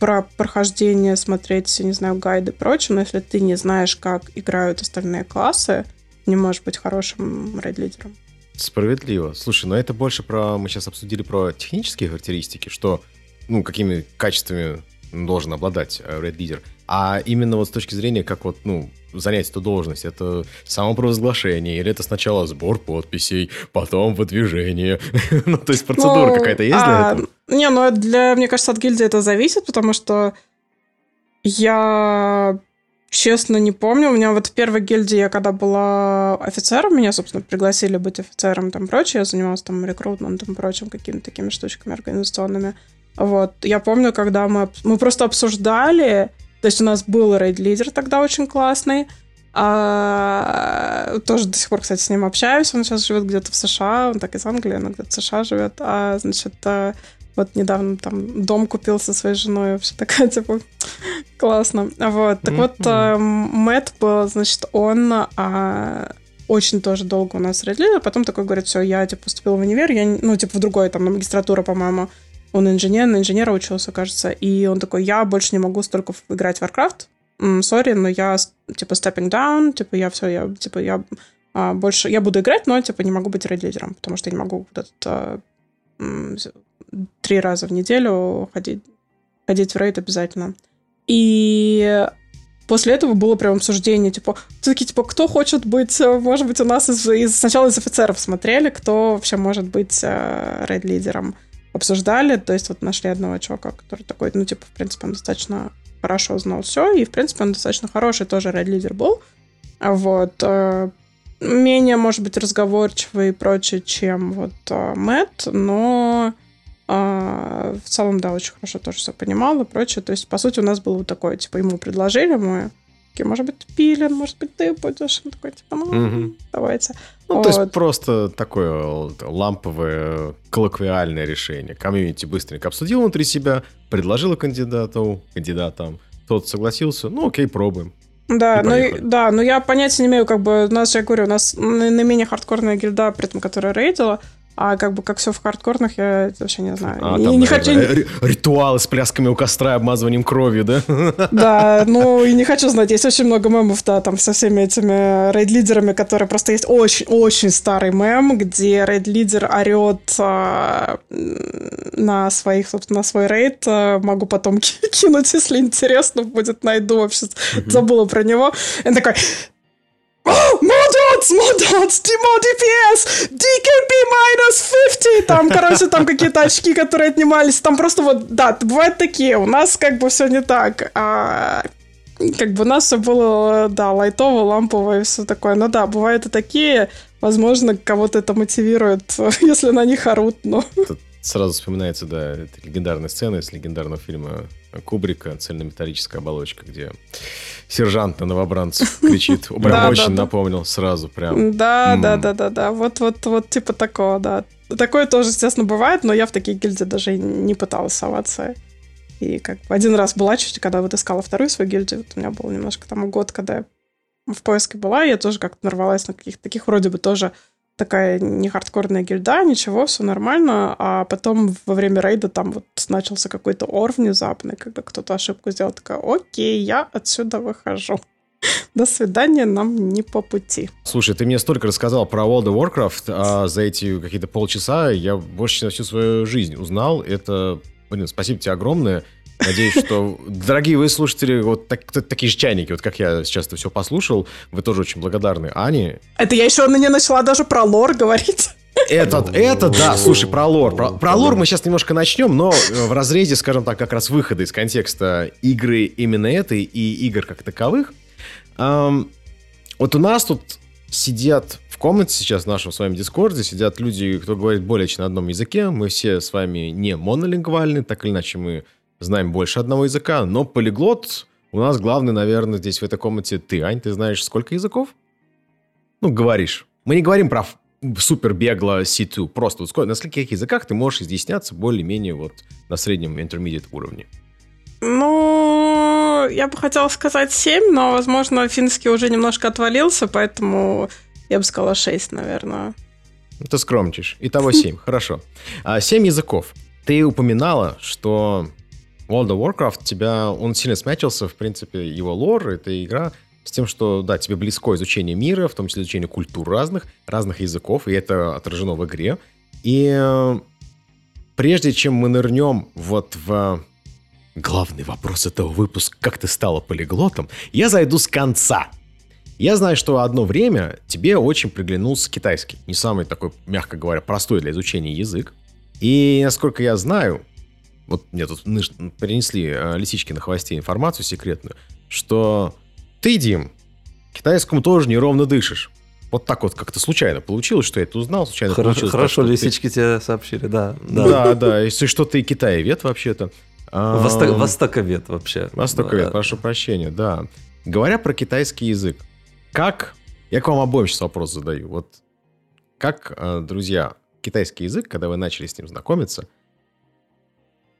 про прохождение, смотреть, не знаю, гайды и прочее, но если ты не знаешь, как играют остальные классы, не можешь быть хорошим рейд-лидером. Справедливо. Слушай, но это больше про... Мы сейчас обсудили про технические характеристики, что, ну, какими качествами должен обладать э, Red Leader. А именно вот с точки зрения, как вот, ну, занять эту должность, это самопровозглашение, или это сначала сбор подписей, потом выдвижение. ну, то есть процедура ну, какая-то есть для а, этого? Не, ну, для, мне кажется, от гильдии это зависит, потому что я Честно, не помню. У меня вот в первой гильдии, я когда была офицером, меня, собственно, пригласили быть офицером там прочее. Я занималась там рекрутментом, прочим, какими-то такими штучками организационными. Вот. Я помню, когда мы, мы просто обсуждали, то есть у нас был рейд-лидер тогда очень классный, а, тоже до сих пор, кстати, с ним общаюсь. Он сейчас живет где-то в США, он так из Англии, но где-то в США живет. А, значит, а, вот недавно там дом купил со своей женой, все такая, типа, классно. Вот, так вот, э, Мэтт был, значит, он а, очень тоже долго у нас родили, а потом такой говорит, все, я, типа, поступил в универ, я, ну, типа, в другой, там, на магистратуру, по-моему, он инженер, на инженера учился, кажется, и он такой, я больше не могу столько играть в Warcraft, сори, но я, типа, stepping down, типа, я все, я, типа, я а, больше, я буду играть, но, типа, не могу быть рейд-лидером, потому что я не могу этот а, три раза в неделю ходить, ходить в рейд обязательно. И после этого было прям обсуждение, типа, такие, типа, кто хочет быть, может быть, у нас из, из сначала из офицеров смотрели, кто вообще может быть э, рейд-лидером. Обсуждали, то есть вот нашли одного чувака, который такой, ну, типа, в принципе, он достаточно хорошо знал все, и, в принципе, он достаточно хороший тоже рейд-лидер был. Вот. Э, менее, может быть, разговорчивый и прочее, чем вот э, Мэтт, но а, в целом, да, очень хорошо тоже все понимал и прочее. То есть, по сути, у нас было вот такое, типа, ему предложили, мы такие, может быть, Пилен, может быть, ты будешь. Он такой, типа, ну, угу. давайте. Ну, вот. то есть, просто такое ламповое, коллоквиальное решение. Комьюнити быстренько обсудил внутри себя, предложила кандидату, кандидатам, тот согласился, ну, окей, пробуем. Да, ну, да, но я понятия не имею, как бы, у нас, я говорю, у нас наименее хардкорная гильда, при этом, которая рейдила, а как бы как все в хардкорных, я вообще не знаю. А, и там, не хочу... Ритуалы с плясками у костра и обмазыванием кровью, да? Да, ну и не хочу знать. Есть очень много мемов, да, там со всеми этими рейд-лидерами, которые просто есть очень-очень старый мем, где рейд-лидер орет а, на своих, собственно, на свой рейд. А, могу потом кинуть, если интересно будет, найду вообще. Забыла про него. Он такой, Модоц, модоц, Тимо ДПС, DKP минус 50. Там, короче, там какие-то очки, которые отнимались. Там просто вот, да, бывают такие. У нас как бы все не так. А, как бы у нас все было, да, лайтово, лампово и все такое. Ну да, бывают и такие. Возможно, кого-то это мотивирует, если на них орут, но... Сразу вспоминается, да, это легендарная сцена из легендарного фильма Кубрика «Цельнометаллическая оболочка», где сержант на новобранцев кричит. Прям очень напомнил сразу прям. Да, да, да, да, да. Вот, вот, вот типа такого, да. Такое тоже, естественно, бывает, но я в такие гильдии даже не пыталась соваться. И как бы один раз была чуть, когда вот искала вторую свою гильдию, вот у меня был немножко там год, когда я в поиске была, я тоже как-то нарвалась на каких-то таких вроде бы тоже такая не хардкорная гильда, ничего, все нормально. А потом во время рейда там вот начался какой-то ор внезапный, когда кто-то ошибку сделал, такая, окей, я отсюда выхожу. До свидания, нам не по пути. Слушай, ты мне столько рассказал про World of Warcraft, а за эти какие-то полчаса я больше, чем всю свою жизнь узнал. Это, блин, спасибо тебе огромное. Надеюсь, что, дорогие вы слушатели, вот так, такие же чайники, вот как я сейчас это все послушал, вы тоже очень благодарны Ане. Это я еще не начала даже про лор говорить. Это, это, да, слушай, про лор. Про, про лор мы сейчас немножко начнем, но э, в разрезе, скажем так, как раз выхода из контекста игры именно этой и игр как таковых. Эм, вот у нас тут сидят в комнате сейчас в нашем с вами Дискорде, сидят люди, кто говорит более чем на одном языке. Мы все с вами не монолингвальны, так или иначе мы знаем больше одного языка, но полиглот у нас главный, наверное, здесь в этой комнате ты. Ань, ты знаешь сколько языков? Ну, говоришь. Мы не говорим про супер бегло C2. Просто вот на скольких языках ты можешь изъясняться более-менее вот на среднем intermediate уровне? Ну, я бы хотела сказать 7, но, возможно, финский уже немножко отвалился, поэтому я бы сказала 6, наверное. Ты скромничаешь. Итого 7, хорошо. 7 а, языков. Ты упоминала, что World of Warcraft тебя, он сильно смячился, в принципе, его лор, эта игра с тем, что, да, тебе близко изучение мира, в том числе изучение культур разных, разных языков, и это отражено в игре. И э, прежде чем мы нырнем вот в главный вопрос этого выпуска, как ты стала полиглотом, я зайду с конца. Я знаю, что одно время тебе очень приглянулся китайский. Не самый такой, мягко говоря, простой для изучения язык. И, насколько я знаю, вот мне тут принесли э, лисички на хвосте информацию секретную, что ты, Дим, китайскому тоже неровно дышишь. Вот так вот как-то случайно получилось, что я это узнал, случайно хорошо, получилось. Хорошо, так, лисички ты... тебе сообщили, да. Да, да, да. Если что, ты китаевед вообще-то. Восток, востоковед вообще. Востоковед, прошу прощения, да. Говоря про китайский язык, как... Я к вам обоим сейчас вопрос задаю. Вот как, э, друзья, китайский язык, когда вы начали с ним знакомиться,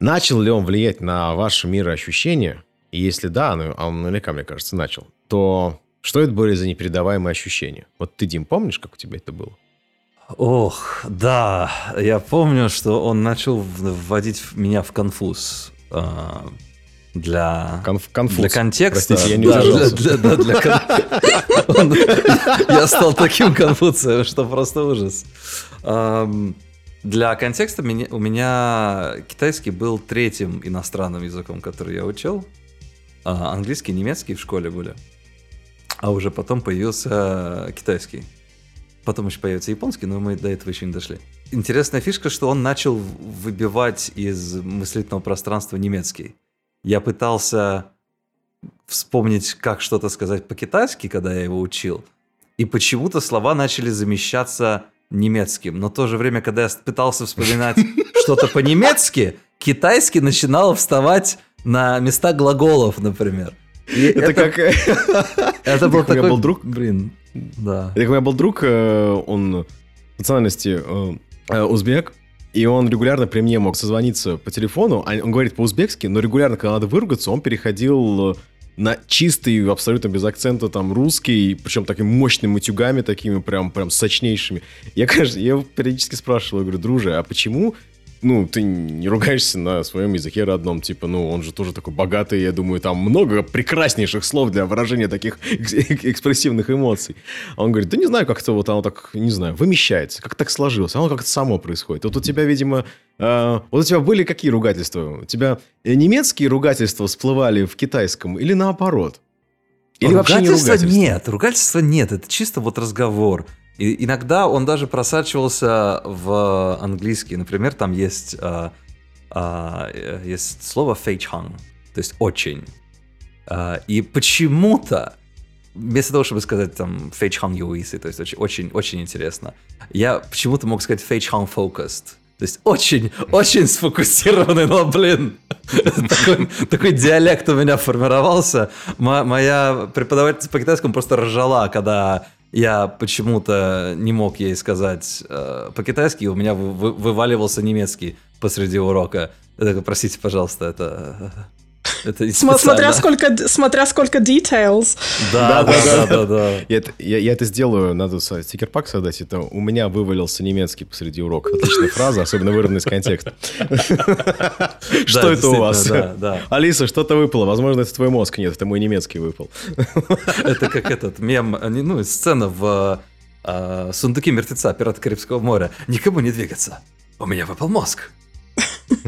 начал ли он влиять на ваше мироощущение? И если да, ну, а он наверняка, мне кажется, начал, то что это были за непередаваемые ощущения? Вот ты, Дим, помнишь, как у тебя это было? Ох, да, я помню, что он начал вводить меня в конфуз. А, для, Конф, конфуз. для контекста. Простите, я не да, для, для, да, для, он, Я стал таким конфуцием, что просто ужас. Для контекста у меня китайский был третьим иностранным языком, который я учил. А, английский, немецкий в школе были. А уже потом появился китайский. Потом еще появится японский, но мы до этого еще не дошли. Интересная фишка, что он начал выбивать из мыслительного пространства немецкий. Я пытался вспомнить, как что-то сказать по-китайски, когда я его учил. И почему-то слова начали замещаться немецким. Но в то же время, когда я пытался вспоминать что-то по-немецки, китайский начинал вставать на места глаголов, например. И это, это как... Это был такой... У меня был друг... Блин, да. Это у меня был друг, э, он национальности э, э, узбек, и он регулярно при мне мог созвониться по телефону. Он говорит по-узбекски, но регулярно, когда надо выругаться, он переходил на чистый, абсолютно без акцента, там, русский, причем такими мощными матюгами, такими прям, прям сочнейшими. Я, конечно, я периодически спрашивал, я говорю, друже, а почему ну, ты не ругаешься на своем языке родном, типа, ну, он же тоже такой богатый, я думаю, там много прекраснейших слов для выражения таких экспрессивных эмоций. А он говорит, да не знаю, как это вот оно так, не знаю, вымещается, как так сложилось, оно как-то само происходит. Вот у тебя, видимо, э, вот у тебя были какие ругательства? У тебя немецкие ругательства всплывали в китайском или наоборот? Или ругательства вообще не ругательства? нет, ругательства нет, это чисто вот разговор. И иногда он даже просачивался в английский. Например, там есть, э, э, есть слово фейчхан, то есть очень. Э, и почему-то вместо того, чтобы сказать там фейчхан юиси, то есть очень, очень, очень интересно, я почему-то мог сказать фейчхан focused. То есть очень, очень сфокусированный, но, блин, такой, такой диалект у меня формировался. Моя преподавательница по китайскому просто ржала, когда я почему-то не мог ей сказать э, по-китайски, у меня вы, вываливался немецкий посреди урока. Я такой, простите, пожалуйста, это... Это смотря сколько, смотря сколько details. Да, да, да, да, да. Я, я, я это сделаю, надо стикер-пак создать. Это у меня вывалился немецкий посреди урока. Отличная фраза, особенно вырванная из контекста. Что это у вас? Алиса, что-то выпало. Возможно, это твой мозг. Нет, это мой немецкий выпал. Это как этот мем, ну, сцена в а, «Сундуки мертвеца. Пираты Карибского моря». Никому не двигаться. У меня выпал мозг.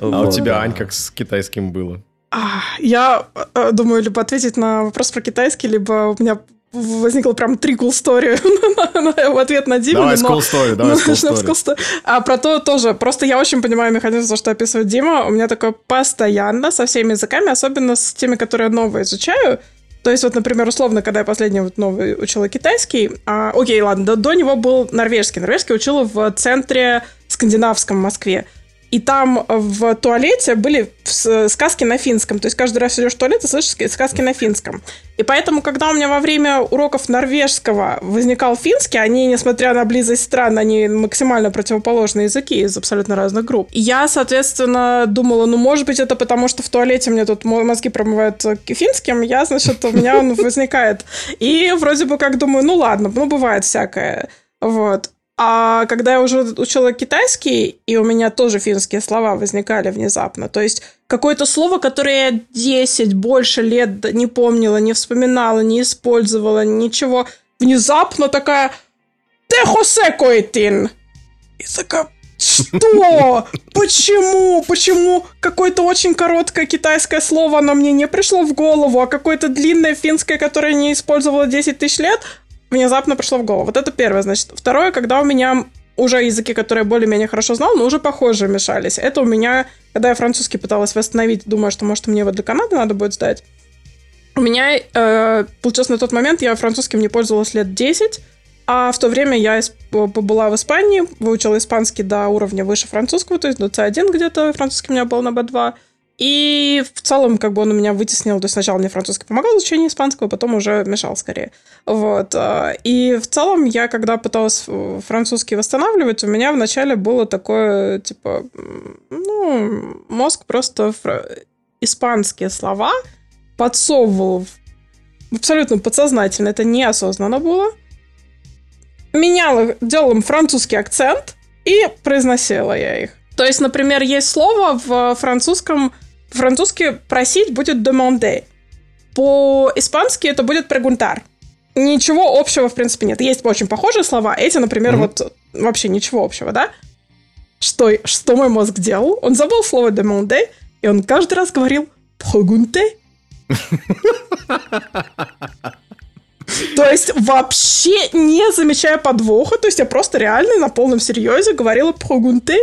А у тебя, Ань, как с китайским было? Я э, думаю, либо ответить на вопрос про китайский, либо у меня возникло прям три cool story в ответ на Диму. Давай cool story, давай cool story. А про то тоже. Просто я очень понимаю механизм, что описывает Дима. У меня такое постоянно со всеми языками, особенно с теми, которые я новые изучаю. То есть вот, например, условно, когда я последний вот новый учила китайский, а, окей, ладно, до, до него был норвежский. Норвежский учила в центре скандинавском в Москве. И там в туалете были сказки на финском. То есть каждый раз идешь в туалет и слышишь сказки на финском. И поэтому, когда у меня во время уроков норвежского возникал финский, они, несмотря на близость стран, они максимально противоположные языки из абсолютно разных групп. Я, соответственно, думала, ну, может быть, это потому, что в туалете мне тут мозги промывают финским, я, значит, у меня он возникает. И вроде бы как думаю, ну, ладно, ну, бывает всякое. Вот. А когда я уже учила китайский, и у меня тоже финские слова возникали внезапно, то есть какое-то слово, которое я 10 больше лет не помнила, не вспоминала, не использовала, ничего, внезапно такая «Ты хосе коэтин!» И такая что? Почему? Почему какое-то очень короткое китайское слово, оно мне не пришло в голову, а какое-то длинное финское, которое не использовала 10 тысяч лет, внезапно пришло в голову. Вот это первое, значит. Второе, когда у меня уже языки, которые более-менее хорошо знал, но уже похоже мешались. Это у меня, когда я французский пыталась восстановить, думаю, что, может, мне его для Канады надо будет сдать. У меня, э, получилось, на тот момент я французским не пользовалась лет 10, а в то время я была в Испании, выучила испанский до уровня выше французского, то есть до C1 где-то, французский у меня был на B2. И в целом, как бы он у меня вытеснил, то есть сначала мне французский помогал в изучении испанского, потом уже мешал скорее. Вот. А, и в целом я, когда пыталась французский восстанавливать, у меня вначале было такое, типа, ну, мозг просто фра... испанские слова подсовывал абсолютно подсознательно, это неосознанно было. Меняла, делала французский акцент и произносила я их. То есть, например, есть слово в французском по-французски просить будет demander. По-испански это будет preguntar. Ничего общего, в принципе, нет. Есть очень похожие слова. Эти, например, mm-hmm. вот вообще ничего общего, да? Что, что мой мозг делал? Он забыл слово demander, и он каждый раз говорил pregunter. То есть вообще не замечая подвоха, то есть я просто реально на полном серьезе говорила «прогунте»,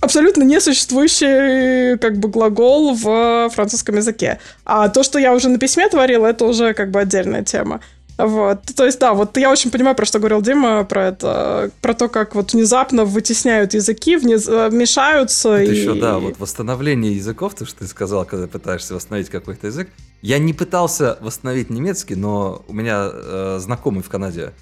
абсолютно несуществующий как бы глагол в французском языке. А то, что я уже на письме творила, это уже как бы отдельная тема. Вот. То есть, да, вот я очень понимаю, про что говорил Дима, про это, про то, как вот внезапно вытесняют языки, вниз, э, мешаются. Это и... еще, да, вот восстановление языков, то, что ты сказал, когда пытаешься восстановить какой-то язык. Я не пытался восстановить немецкий, но у меня э, знакомый в Канаде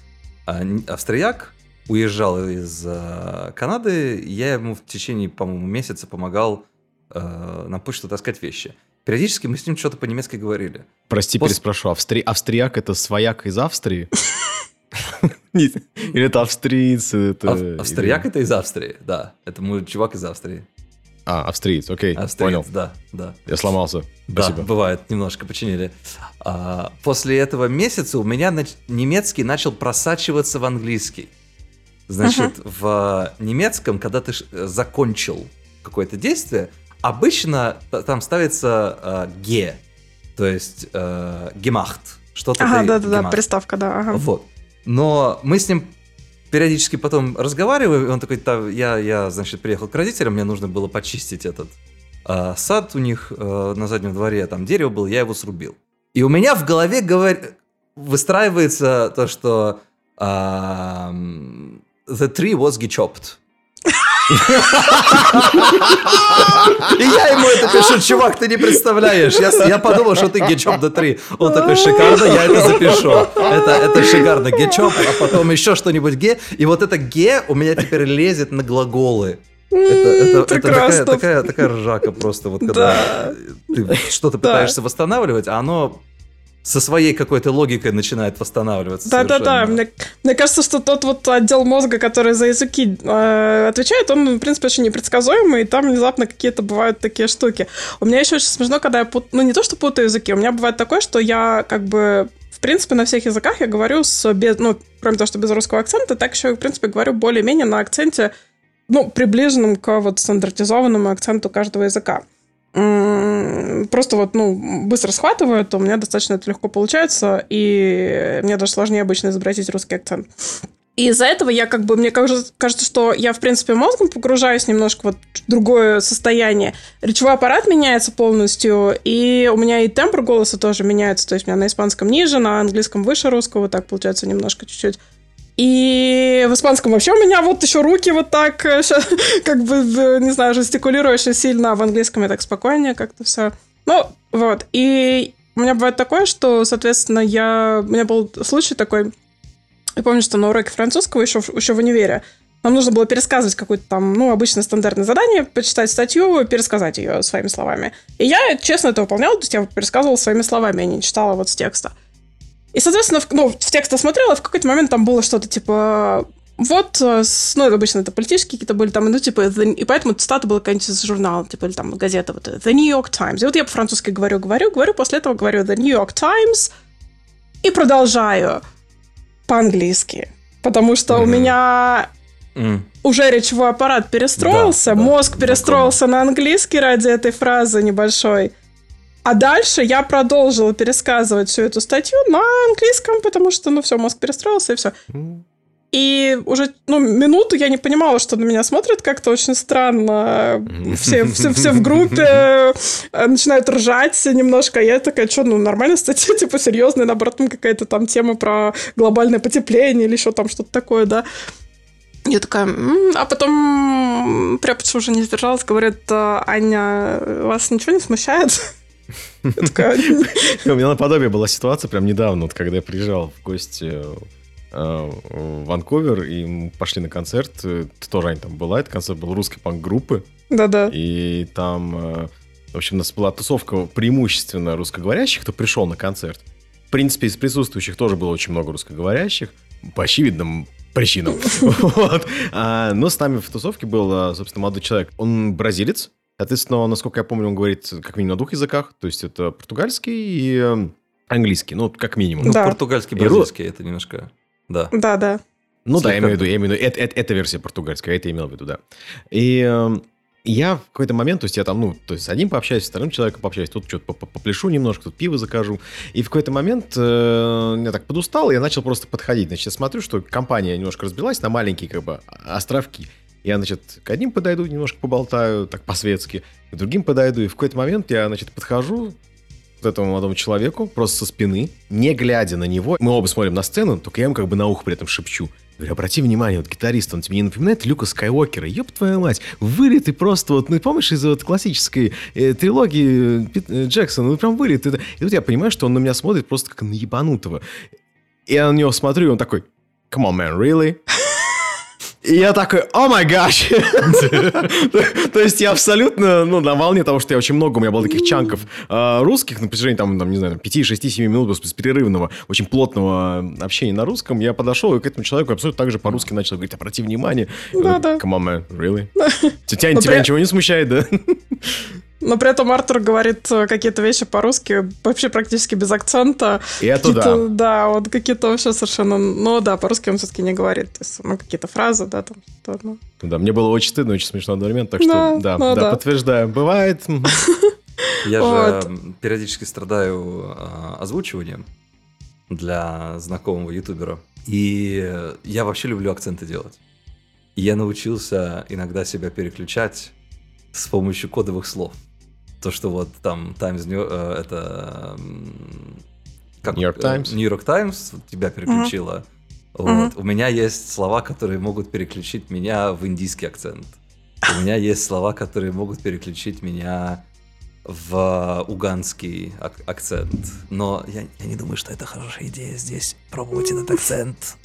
а, австрияк, уезжал из э, Канады, я ему в течение, по-моему, месяца помогал э, на почту таскать вещи. Периодически мы с ним что-то по-немецки говорили. Прости, Пос... переспрошу. Австри... Австрияк — это свояк из Австрии? Или это австрийцы? Это... Австрияк — это из Австрии, да. Это мой чувак из Австрии. А, австриец, окей, австриец, понял. да, да. Я сломался, Спасибо. Да, бывает, немножко починили. А, после этого месяца у меня нач... немецкий начал просачиваться в английский. Значит, uh-huh. в немецком, когда ты закончил какое-то действие, обычно там ставится э, ге, то есть э, gemacht. Что-то ага, да-да-да, приставка, да. Ага. Вот. Но мы с ним периодически потом разговариваем, и он такой, я, я, значит, приехал к родителям, мне нужно было почистить этот э, сад у них э, на заднем дворе, там дерево было, я его срубил. И у меня в голове говор... выстраивается то, что э, the tree was gechopped. И я ему это пишу, чувак, ты не представляешь. Я, я подумал, что ты гечоп до 3. Он такой, шикарно, я это запишу. Это, это шикарно, гечоп, а потом еще что-нибудь ге. И вот это ге у меня теперь лезет на глаголы. Это, это, это такая, такая, такая ржака просто, вот когда да. ты что-то пытаешься да. восстанавливать, а оно со своей какой-то логикой начинает восстанавливаться. Да-да-да, мне, мне кажется, что тот вот отдел мозга, который за языки э, отвечает, он, в принципе, очень непредсказуемый, и там внезапно какие-то бывают такие штуки. У меня еще очень смешно, когда я пут... ну не то, что путаю языки, у меня бывает такое, что я как бы в принципе, на всех языках я говорю с без, ну, кроме того, что без русского акцента, так еще, в принципе, говорю более-менее на акценте ну, приближенным к вот стандартизованному акценту каждого языка. Просто вот, ну, быстро схватываю, то у меня достаточно это легко получается, и мне даже сложнее обычно изобразить русский акцент. И из-за этого я как бы, мне кажется, что я, в принципе, мозгом погружаюсь немножко вот в другое состояние. Речевой аппарат меняется полностью, и у меня и тембр голоса тоже меняется. То есть у меня на испанском ниже, на английском выше русского, так получается немножко чуть-чуть. И в испанском вообще у меня вот еще руки вот так, э, как бы, не знаю, жестикулируешь сильно, а в английском я так спокойнее как-то все. Ну, вот. И у меня бывает такое, что, соответственно, я... У меня был случай такой, я помню, что на уроке французского еще, еще в универе нам нужно было пересказывать какое-то там, ну, обычное стандартное задание, почитать статью, пересказать ее своими словами. И я, честно, это выполняла, то есть я пересказывала своими словами, а не читала вот с текста. И, соответственно, в, ну, в текст смотрела, в какой-то момент там было что-то типа вот, э, ну, обычно это политические какие-то были там, ну, типа, the, и поэтому цитата была какая-нибудь из журнала, типа, или там газета, вот, The New York Times. И вот я по-французски говорю, говорю, говорю, после этого говорю The New York Times и продолжаю по-английски, потому что mm-hmm. у меня mm. уже речевой аппарат перестроился, да, мозг да, перестроился знакомо. на английский ради этой фразы небольшой. А дальше я продолжила пересказывать всю эту статью на английском, потому что, ну, все, мозг перестроился, и все. И уже, ну, минуту я не понимала, что на меня смотрят как-то очень странно. Все, все, все в группе э, начинают ржать немножко. А я такая, что, ну, нормальная статья, типа, серьезная, наоборот, там какая-то там тема про глобальное потепление или еще там что-то такое, да. Я такая, а потом преподша уже не сдержалась, говорит, Аня, вас ничего не смущает? У меня наподобие была ситуация прям недавно, вот когда я приезжал в гости Э, в Ванкувер, и мы пошли на концерт. Ты тоже, Ань, там была. Это концерт был русской панк-группы. Да-да. И там, э, в общем, у нас была тусовка преимущественно русскоговорящих, кто пришел на концерт. В принципе, из присутствующих тоже было очень много русскоговорящих. По очевидным причинам. вот. а, но с нами в тусовке был, собственно, молодой человек. Он бразилец. Соответственно, насколько я помню, он говорит как минимум на двух языках. То есть это португальский и э, английский. Ну, как минимум. Ну, португальский, бразильский, это немножко... Да. Да, да. Ну да, я имею в виду, я имею в виду, это, это, это версия португальская, это я имел в виду, да. И э, я в какой-то момент, то есть я там, ну, то есть с одним пообщаюсь, с вторым человеком пообщаюсь, тут что-то попляшу немножко, тут пиво закажу. И в какой-то момент э, я так подустал, и я начал просто подходить. Значит, я смотрю, что компания немножко разбилась на маленькие как бы островки. Я, значит, к одним подойду, немножко поболтаю, так по-светски, к другим подойду, и в какой-то момент я, значит, подхожу, вот этому молодому человеку просто со спины, не глядя на него. Мы оба смотрим на сцену, только я ему как бы на ухо при этом шепчу. Говорю, обрати внимание, вот гитарист, он тебе не напоминает Люка Скайуокера? Ёб твою мать, вылет и просто вот, ну помнишь из вот классической э, трилогии э, э, Джексона, ну прям вылет. И, и вот я понимаю, что он на меня смотрит просто как на ебанутого. И я на него смотрю, и он такой, come on, man, really? И я такой, о май гаш! То есть я абсолютно, ну, на волне того, что я очень много, у меня было таких чанков а, русских на протяжении, там, не знаю, 5, 6, 7 минут без перерывного, очень плотного общения на русском, я подошел и к этому человеку абсолютно так же по-русски начал говорить, обрати внимание. Да, да. Come on, man, really? Тебя ничего не смущает, да? Но при этом Артур говорит э, какие-то вещи по-русски вообще практически без акцента. И это да. Да, вот какие-то вообще совершенно... Ну да, по-русски он все-таки не говорит. То есть, ну, какие-то фразы, да, там что-то. Ну. Да, мне было очень стыдно, очень смешно одновременно, так что да, да, ну, да, да, подтверждаю. Бывает. Я же периодически страдаю а, озвучиванием для знакомого ютубера. И я вообще люблю акценты делать. Я научился иногда себя переключать с помощью кодовых слов. То, что вот там Times New, э, это... Как, New York Times. New York Times тебя переключила. Uh-huh. Вот. Uh-huh. У меня есть слова, которые могут переключить меня в индийский акцент. У меня есть слова, которые могут переключить меня в уганский ак- акцент. Но я, я не думаю, что это хорошая идея здесь пробовать этот акцент.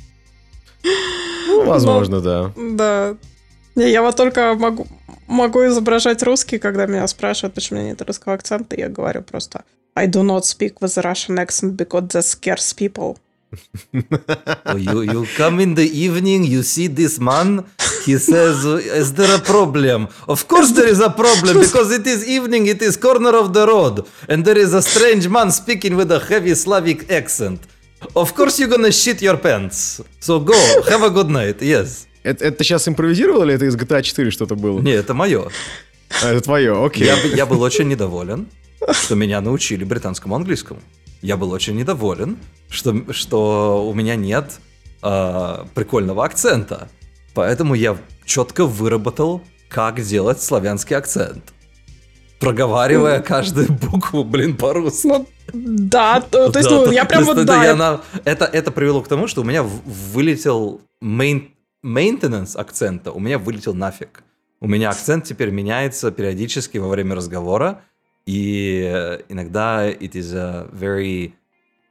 Ну, возможно, Но, да. Да. Не, я вот только могу, могу изображать русский, когда меня спрашивают, почему у меня нет русского акцента, я говорю просто I do not speak with a Russian accent because that scares people. oh, you, you come in the evening, you see this man, he says, is there a problem? Of course there is a problem, because it is evening, it is corner of the road, and there is a strange man speaking with a heavy Slavic accent. Of course you're gonna shit your pants. So go, have a good night, yes. Это, это сейчас импровизировал или это из GTA 4 что-то было? Не, это мое. А, это твое, окей. Я, я был очень недоволен, что меня научили британскому английскому. Я был очень недоволен, что, что у меня нет э, прикольного акцента. Поэтому я четко выработал, как делать славянский акцент. Проговаривая каждую букву, блин, по-русски. Ну, да, то, то есть, да, ну, я прям вот, да. Я на... это, это привело к тому, что у меня вылетел main... maintenance акцента, у меня вылетел нафиг. У меня акцент теперь меняется периодически во время разговора, и иногда it is a very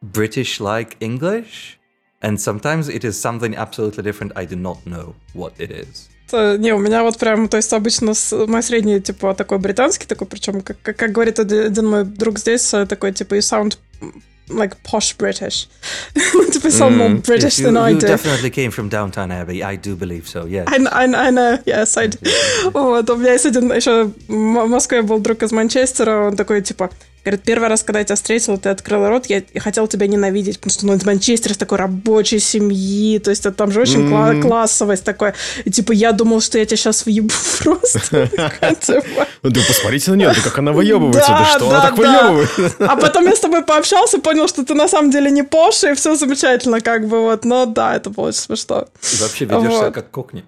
British-like English, and sometimes it is something absolutely different. I do not know what it is. Не, у меня вот прям, то есть обычно мой средний, типа, такой британский, такой, причем, как, как, как говорит один мой друг здесь, такой, типа, you sound like posh British. to be some more British yes, than you, I do. You definitely came from downtown Abbey. I do believe so. Yes. I, I, I know. Yes, I do. вот у меня есть один еще в Москве был друг из Манчестера. Он такой типа Говорит, первый раз, когда я тебя встретила, ты открыла рот, я, хотела тебя ненавидеть, потому что ну, из Манчестера, с такой рабочей семьи, то есть там же очень mm-hmm. классовость такое. И типа я думал, что я тебя сейчас въебу просто. Ну, да посмотрите на нее, как она выебывается, да что она так выебывает. А потом я с тобой пообщался, понял, что ты на самом деле не Поша, и все замечательно, как бы вот. Но да, это было очень смешно. Вообще ведешь себя как кокни.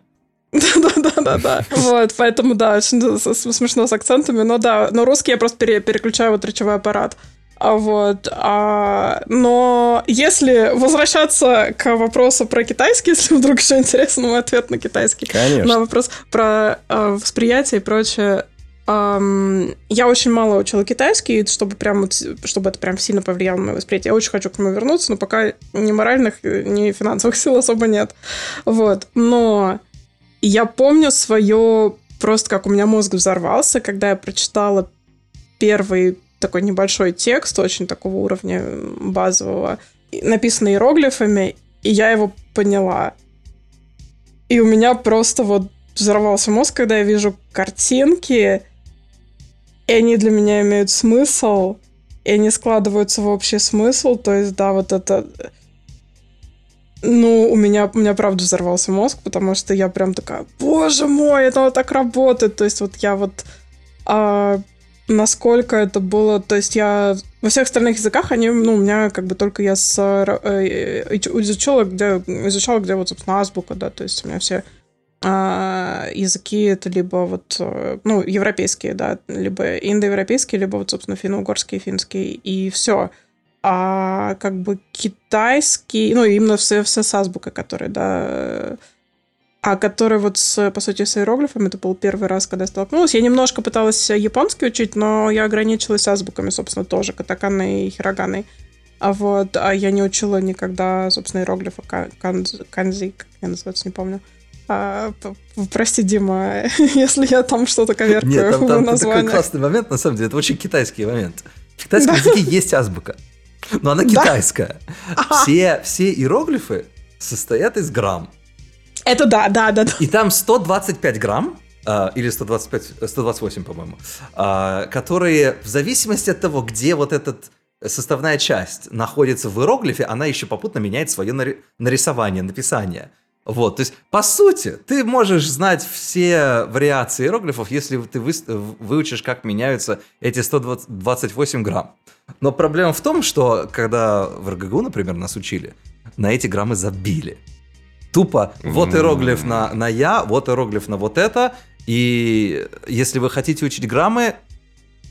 Да-да-да-да. Вот, поэтому, да, смешно с акцентами. Но да, но русский я просто переключаю вот речевой аппарат. А вот, а, но если возвращаться к вопросу про китайский, если вдруг еще интересно мой ответ на китайский, Конечно. на вопрос про э, восприятие и прочее, Um, я очень мало учила китайский, чтобы прям чтобы это прям сильно повлияло на мое восприятие. Я очень хочу к нему вернуться, но пока ни моральных, ни финансовых сил особо нет. Вот. Но я помню свое просто как у меня мозг взорвался, когда я прочитала первый такой небольшой текст, очень такого уровня базового, написанный иероглифами, и я его поняла. И у меня просто вот взорвался мозг, когда я вижу картинки, и они для меня имеют смысл, и они складываются в общий смысл. То есть, да, вот это ну, у меня, у меня правда взорвался мозг, потому что я прям такая, боже мой, это вот так работает. То есть вот я вот... А, насколько это было... То есть я... Во всех остальных языках они, ну, у меня как бы только я с, э, изучала, где, изучала, где вот, собственно, азбука, да, то есть у меня все а, языки это либо вот, э, ну, европейские, да, либо индоевропейские, либо вот, собственно, финно-угорский, финский, и все а как бы китайский, ну, именно все, все с азбукой, который, да, а который вот, с, по сути, с иероглифами, это был первый раз, когда я столкнулась. Я немножко пыталась японский учить, но я ограничилась азбуками, собственно, тоже, катаканой и хироганой. А вот, а я не учила никогда, собственно, иероглифы канзи, канзи как я называется, не помню. А, прости, Дима, если я там что-то коверкаю Нет, там, там такой классный момент, на самом деле, это очень китайский момент. В китайском языке есть азбука. Но она китайская. Все, все иероглифы состоят из грамм. Это да, да, да. И там 125 грамм, Uh, или 125, 128, по-моему, uh, которые в зависимости от того, где вот этот составная часть находится в иероглифе, она еще попутно меняет свое нарисование, написание. Вот, то есть, по сути, ты можешь знать все вариации иероглифов, если ты вы, выучишь, как меняются эти 128 грамм. Но проблема в том, что когда в РГГУ, например, нас учили, на эти граммы забили. Тупо вот иероглиф на, на я, вот иероглиф на вот это. И если вы хотите учить граммы,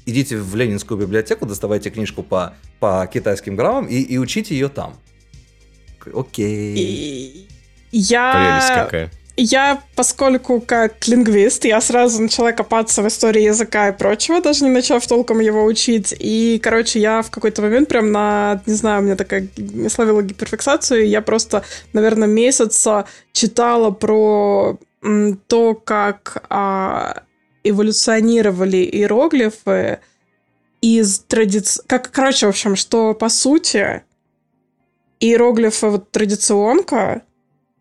идите в Ленинскую библиотеку, доставайте книжку по, по китайским граммам и, и учите ее там. Окей. Я... Прелесть какая. Я, поскольку как лингвист, я сразу начала копаться в истории языка и прочего, даже не начав толком его учить. И, короче, я в какой-то момент прям на, не знаю, у меня такая словила гиперфиксацию, и я просто, наверное, месяца читала про то, как а, эволюционировали иероглифы из традиции... Как, короче, в общем, что, по сути, иероглифы вот традиционка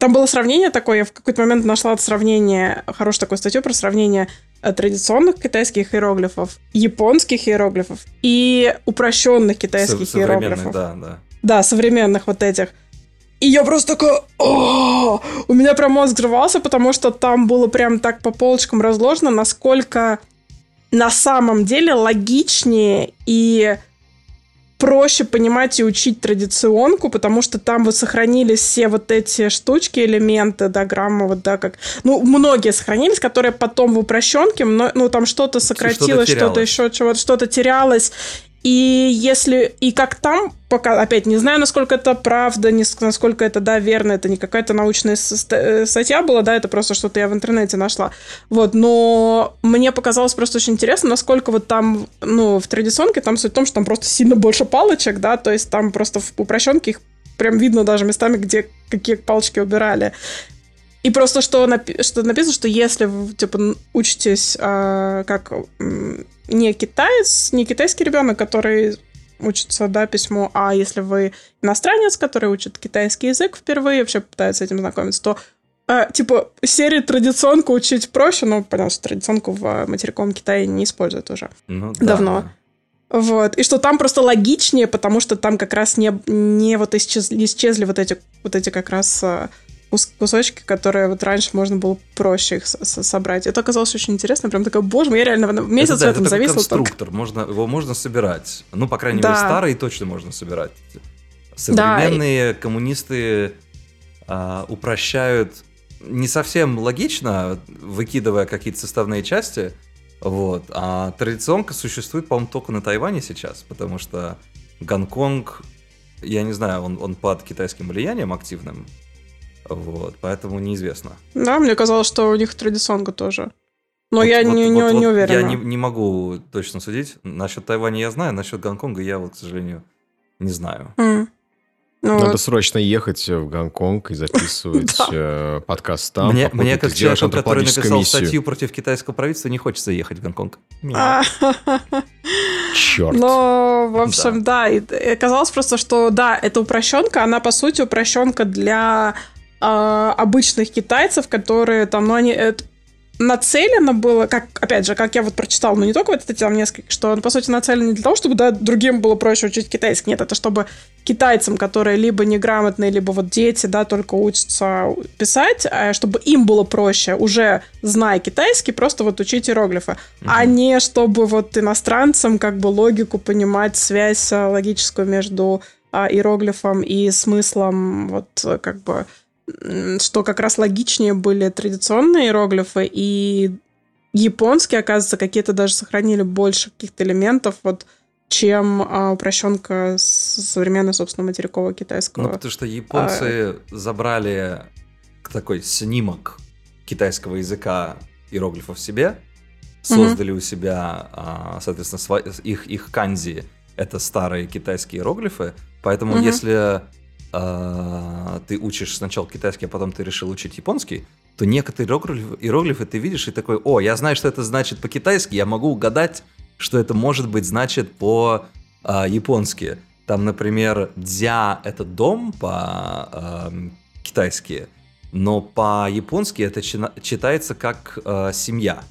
там было сравнение такое, я в какой-то момент нашла сравнение, хорошую такую статью про сравнение э, традиционных китайских иероглифов, японских иероглифов и упрощенных китайских Со- иероглифов. Да, да. Да, современных вот этих. И я просто такая, О! у меня прям мозг взрывался, потому что там было прям так по полочкам разложено, насколько на самом деле логичнее и проще понимать и учить традиционку, потому что там вот сохранились все вот эти штучки, элементы, да, граммы, вот, да, как... Ну, многие сохранились, которые потом в упрощенке, ну, там что-то сократилось, что-то, что-то еще, чего-то, что-то терялось, и если и как там, пока опять не знаю, насколько это правда, не, насколько это да верно, это не какая-то научная э, статья была, да, это просто что-то я в интернете нашла, вот. Но мне показалось просто очень интересно, насколько вот там, ну, в традиционке там суть в том, что там просто сильно больше палочек, да, то есть там просто в упрощенке их прям видно даже местами, где какие палочки убирали. И просто что, напи- что написано, что если вы, типа, учитесь э, как не китаец, не китайский ребенок, который учится, да, письму, а если вы иностранец, который учит китайский язык впервые, вообще пытается с этим знакомиться, то э, типа, серии традиционку учить проще, но понятно, что традиционку в материковом Китае не используют уже ну, давно. Да. Вот. И что там просто логичнее, потому что там как раз не, не вот исчезли, исчезли вот эти, вот эти как раз кусочки, которые вот раньше можно было проще их собрать. Это оказалось очень интересно. Прям такая, боже мой, я реально месяц это, да, в этом это зависел. конструктор, только. можно, его можно собирать. Ну, по крайней да. мере, старые точно можно собирать. Современные да. коммунисты а, упрощают не совсем логично, выкидывая какие-то составные части, вот. А традиционка существует, по-моему, только на Тайване сейчас, потому что Гонконг, я не знаю, он, он под китайским влиянием активным, вот, поэтому неизвестно. Да, мне казалось, что у них традиционка тоже. Но вот, я вот, не, вот, не, не уверена. Я не, не могу точно судить. Насчет Тайваня я знаю, насчет Гонконга я вот, к сожалению, не знаю. Mm. Ну, Надо вот. срочно ехать в Гонконг и записывать э, подкаст там. Мне, мне как человеку, который написал миссию. статью против китайского правительства, не хочется ехать в Гонконг. Черт. Но, в общем, да. да и оказалось просто, что да, эта упрощенка, она по сути упрощенка для а, обычных китайцев, которые там, ну, они это нацелено было, как, опять же, как я вот прочитала, ну, не только вот эти там несколько, что он, по сути, нацелен не для того, чтобы, да, другим было проще учить китайский, нет, это чтобы китайцам, которые либо неграмотные, либо вот дети, да, только учатся писать, а чтобы им было проще, уже зная китайский, просто вот учить иероглифы, mm-hmm. а не чтобы вот иностранцам как бы логику понимать, связь а, логическую между а, иероглифом и смыслом вот как бы что как раз логичнее были традиционные иероглифы, и японские, оказывается, какие-то даже сохранили больше каких-то элементов, вот, чем а, упрощенка современной, собственно, материкового китайского. Ну, потому что японцы а... забрали такой снимок китайского языка иероглифов себе, создали mm-hmm. у себя, а, соответственно, их, их канзи — это старые китайские иероглифы, поэтому mm-hmm. если э, ты учишь сначала китайский, а потом ты решил учить японский, то некоторые иероглифы, иероглифы ты видишь и такой, о, я знаю, что это значит по-китайски, я могу угадать, что это может быть значит по-японски. Э, Там, например, дзя — это дом по-китайски, э, но по-японски это читается как э, семья.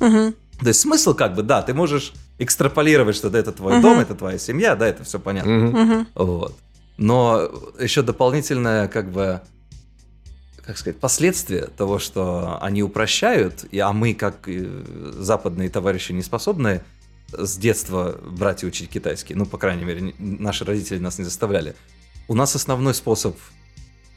Угу. То есть смысл как бы, да, ты можешь экстраполировать, что это твой угу. дом, это твоя семья, да, это все понятно. Угу. Вот. Но еще дополнительное, как бы, как сказать, последствие того, что они упрощают, а мы, как западные товарищи, не способны с детства брать и учить китайский. Ну, по крайней мере, наши родители нас не заставляли. У нас основной способ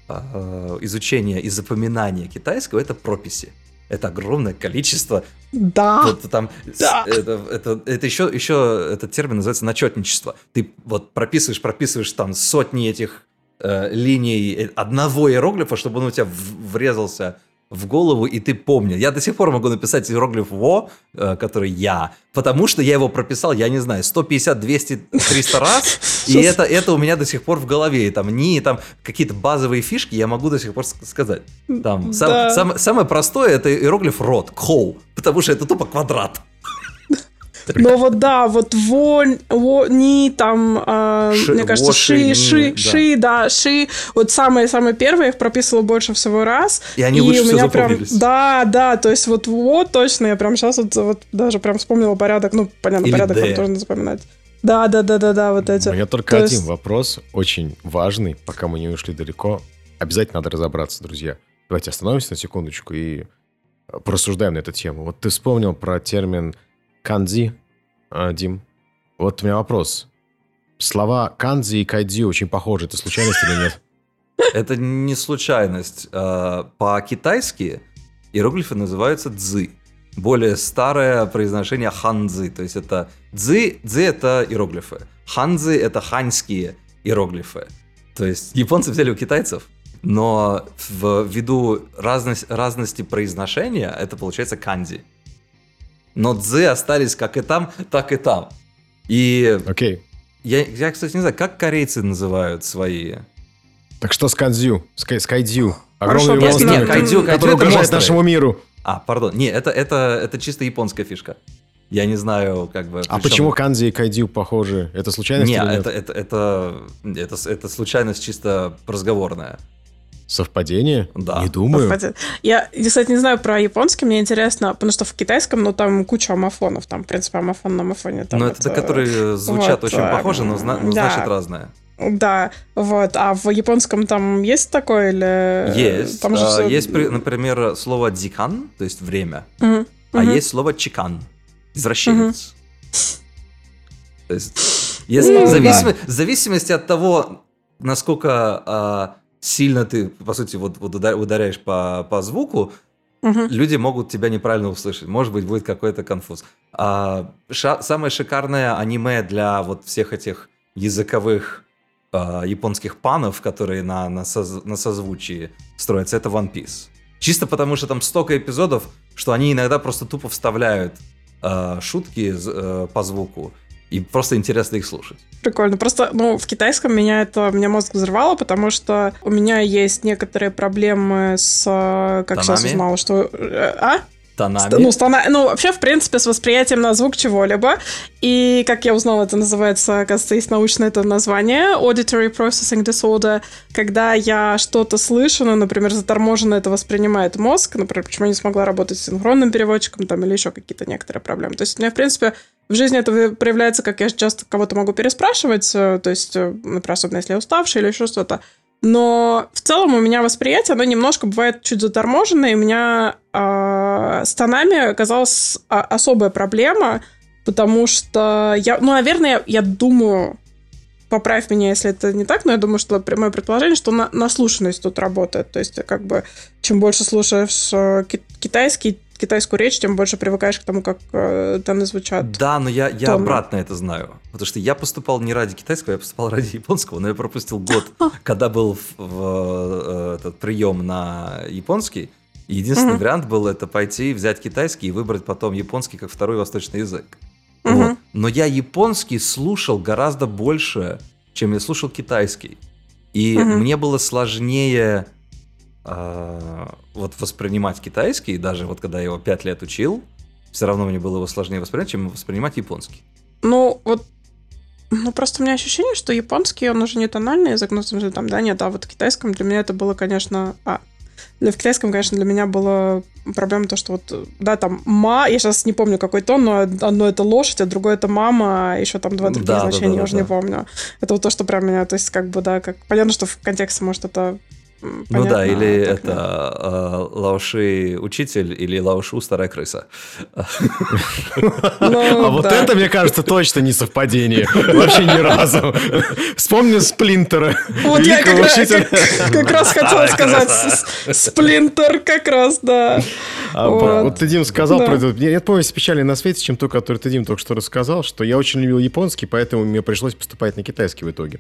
э, изучения и запоминания китайского это прописи это огромное количество. Да. Вот там, да. Это, это, это еще, еще этот термин называется начетничество. Ты вот прописываешь, прописываешь там сотни этих э, линий э, одного иероглифа, чтобы он у тебя врезался в голову, и ты помнил. Я до сих пор могу написать иероглиф «во», э, который «я», потому что я его прописал, я не знаю, 150, 200, 300 раз, и это, это у меня до сих пор в голове. И там не там какие-то базовые фишки я могу до сих пор сказать. Там, сам, сам, самое простое – это иероглиф «рот», «коу», потому что это тупо квадрат. Но вот да, вот вонь, вони там, э, ши, мне кажется, ши, ши, ши, да. да, ши. Вот самые-самые первые я их прописывала больше всего раз. И они и лучше у меня прям, Да, да, то есть вот вот точно, я прям сейчас вот, вот даже прям вспомнила порядок, ну, понятно, Или порядок D. там тоже запоминать. Да, да, да, да, да, вот эти. У меня только То один есть... вопрос, очень важный, пока мы не ушли далеко. Обязательно надо разобраться, друзья. Давайте остановимся на секундочку и э, порассуждаем на эту тему. Вот ты вспомнил про термин канзи, а, Дим. Вот у меня вопрос. Слова канзи и кайдзи очень похожи. Это случайность или нет? Это не случайность. А, по-китайски иероглифы называются дзы более старое произношение ханзы. То есть это дзы, дзы это иероглифы. Ханзы это ханьские иероглифы. То есть японцы взяли у китайцев, но ввиду разность, разности произношения это получается канзи. Но дзы остались как и там, так и там. И okay. я, я, кстати, не знаю, как корейцы называют свои... Так что с канзю, с, с кайдзю? Огромный монстр, нет, кайдзю, который угрожает нашему миру. А, пардон, не, это, это, это чисто японская фишка. Я не знаю, как бы... А почему Канзи и Кайдю похожи? Это случайность не, или нет? Это, это, это, это, это случайность чисто разговорная. Совпадение? Да. Не думаю. Совпадение. Я, кстати, не знаю про японский, мне интересно, потому что в китайском, ну, там куча амофонов, там, в принципе, амофон на амофоне. Там ну, это, это которые звучат вот, очень похоже, но, зна- да. значит разное. Да, вот. А в японском там есть такое или... Есть. Там же а, все... Есть, например, слово дзикан, то есть время, угу. а угу. есть слово чикан, извращенец. Угу. То есть, если, ну, в, зависим... да. в зависимости от того, насколько а, сильно ты, по сути, вот, вот ударяешь по, по звуку, угу. люди могут тебя неправильно услышать. Может быть, будет какой-то конфуз. А, ша- самое шикарное аниме для вот всех этих языковых э, японских панов, которые на, на, соз, на созвучии строятся, это One Piece. Чисто потому, что там столько эпизодов, что они иногда просто тупо вставляют э, шутки э, по звуку, и просто интересно их слушать. Прикольно. Просто, ну, в китайском меня это, меня мозг взорвало, потому что у меня есть некоторые проблемы с, э, как Танами? сейчас узнала, что... Э, а? Тонами. Ну, стона... ну, вообще, в принципе, с восприятием на звук чего-либо. И, как я узнала, это называется, оказывается, есть научное это название, Auditory Processing Disorder, когда я что-то слышу, ну, например, заторможенно это воспринимает мозг, например, почему я не смогла работать с синхронным переводчиком там или еще какие-то некоторые проблемы. То есть у меня, в принципе, в жизни это проявляется, как я часто кого-то могу переспрашивать, э, то есть, э, например, особенно если я уставший или еще что-то. Но в целом у меня восприятие, оно немножко бывает чуть заторможенное, и у меня э, с тонами оказалась особая проблема, потому что я, ну, наверное, я, я думаю, поправь меня, если это не так, но я думаю, что мое предположение, что на, наслушанность тут работает. То есть, как бы, чем больше слушаешь э, китайский, китайскую речь, тем больше привыкаешь к тому, как э, тоны звучат. Да, но я, я обратно это знаю. Потому что я поступал не ради китайского, я поступал ради японского, но я пропустил год, когда был в, в э, этот прием на японский. И единственный вариант был это пойти, взять китайский и выбрать потом японский как второй восточный язык. Вот. Но я японский слушал гораздо больше, чем я слушал китайский. И мне было сложнее вот воспринимать китайский, даже вот когда я его пять лет учил, все равно мне было его сложнее воспринимать, чем воспринимать японский. Ну, вот ну, просто у меня ощущение, что японский, он уже не тональный ну, смысле, там, да, нет, а вот в китайском для меня это было, конечно... А, для, в китайском, конечно, для меня была проблема то, что вот, да, там ма, я сейчас не помню какой тон, но одно это лошадь, а другое это мама, а еще там два других да, значения, да, да, я уже да. не помню. Это вот то, что прям меня, то есть как бы, да, как понятно, что в контексте, может, это Понятно, ну да, или это э, Лауши учитель, или Лаушу старая крыса. Ну, а вот это, мне кажется, точно не совпадение. Вообще ни разу. Вспомни Сплинтера. Вот я как раз хотела сказать. Сплинтер как раз, да. А, вот ты, Дим, сказал про это. Нет повести печали на свете, чем то, который ты, Дим, только что рассказал, что я очень любил японский, поэтому мне пришлось поступать на китайский в итоге,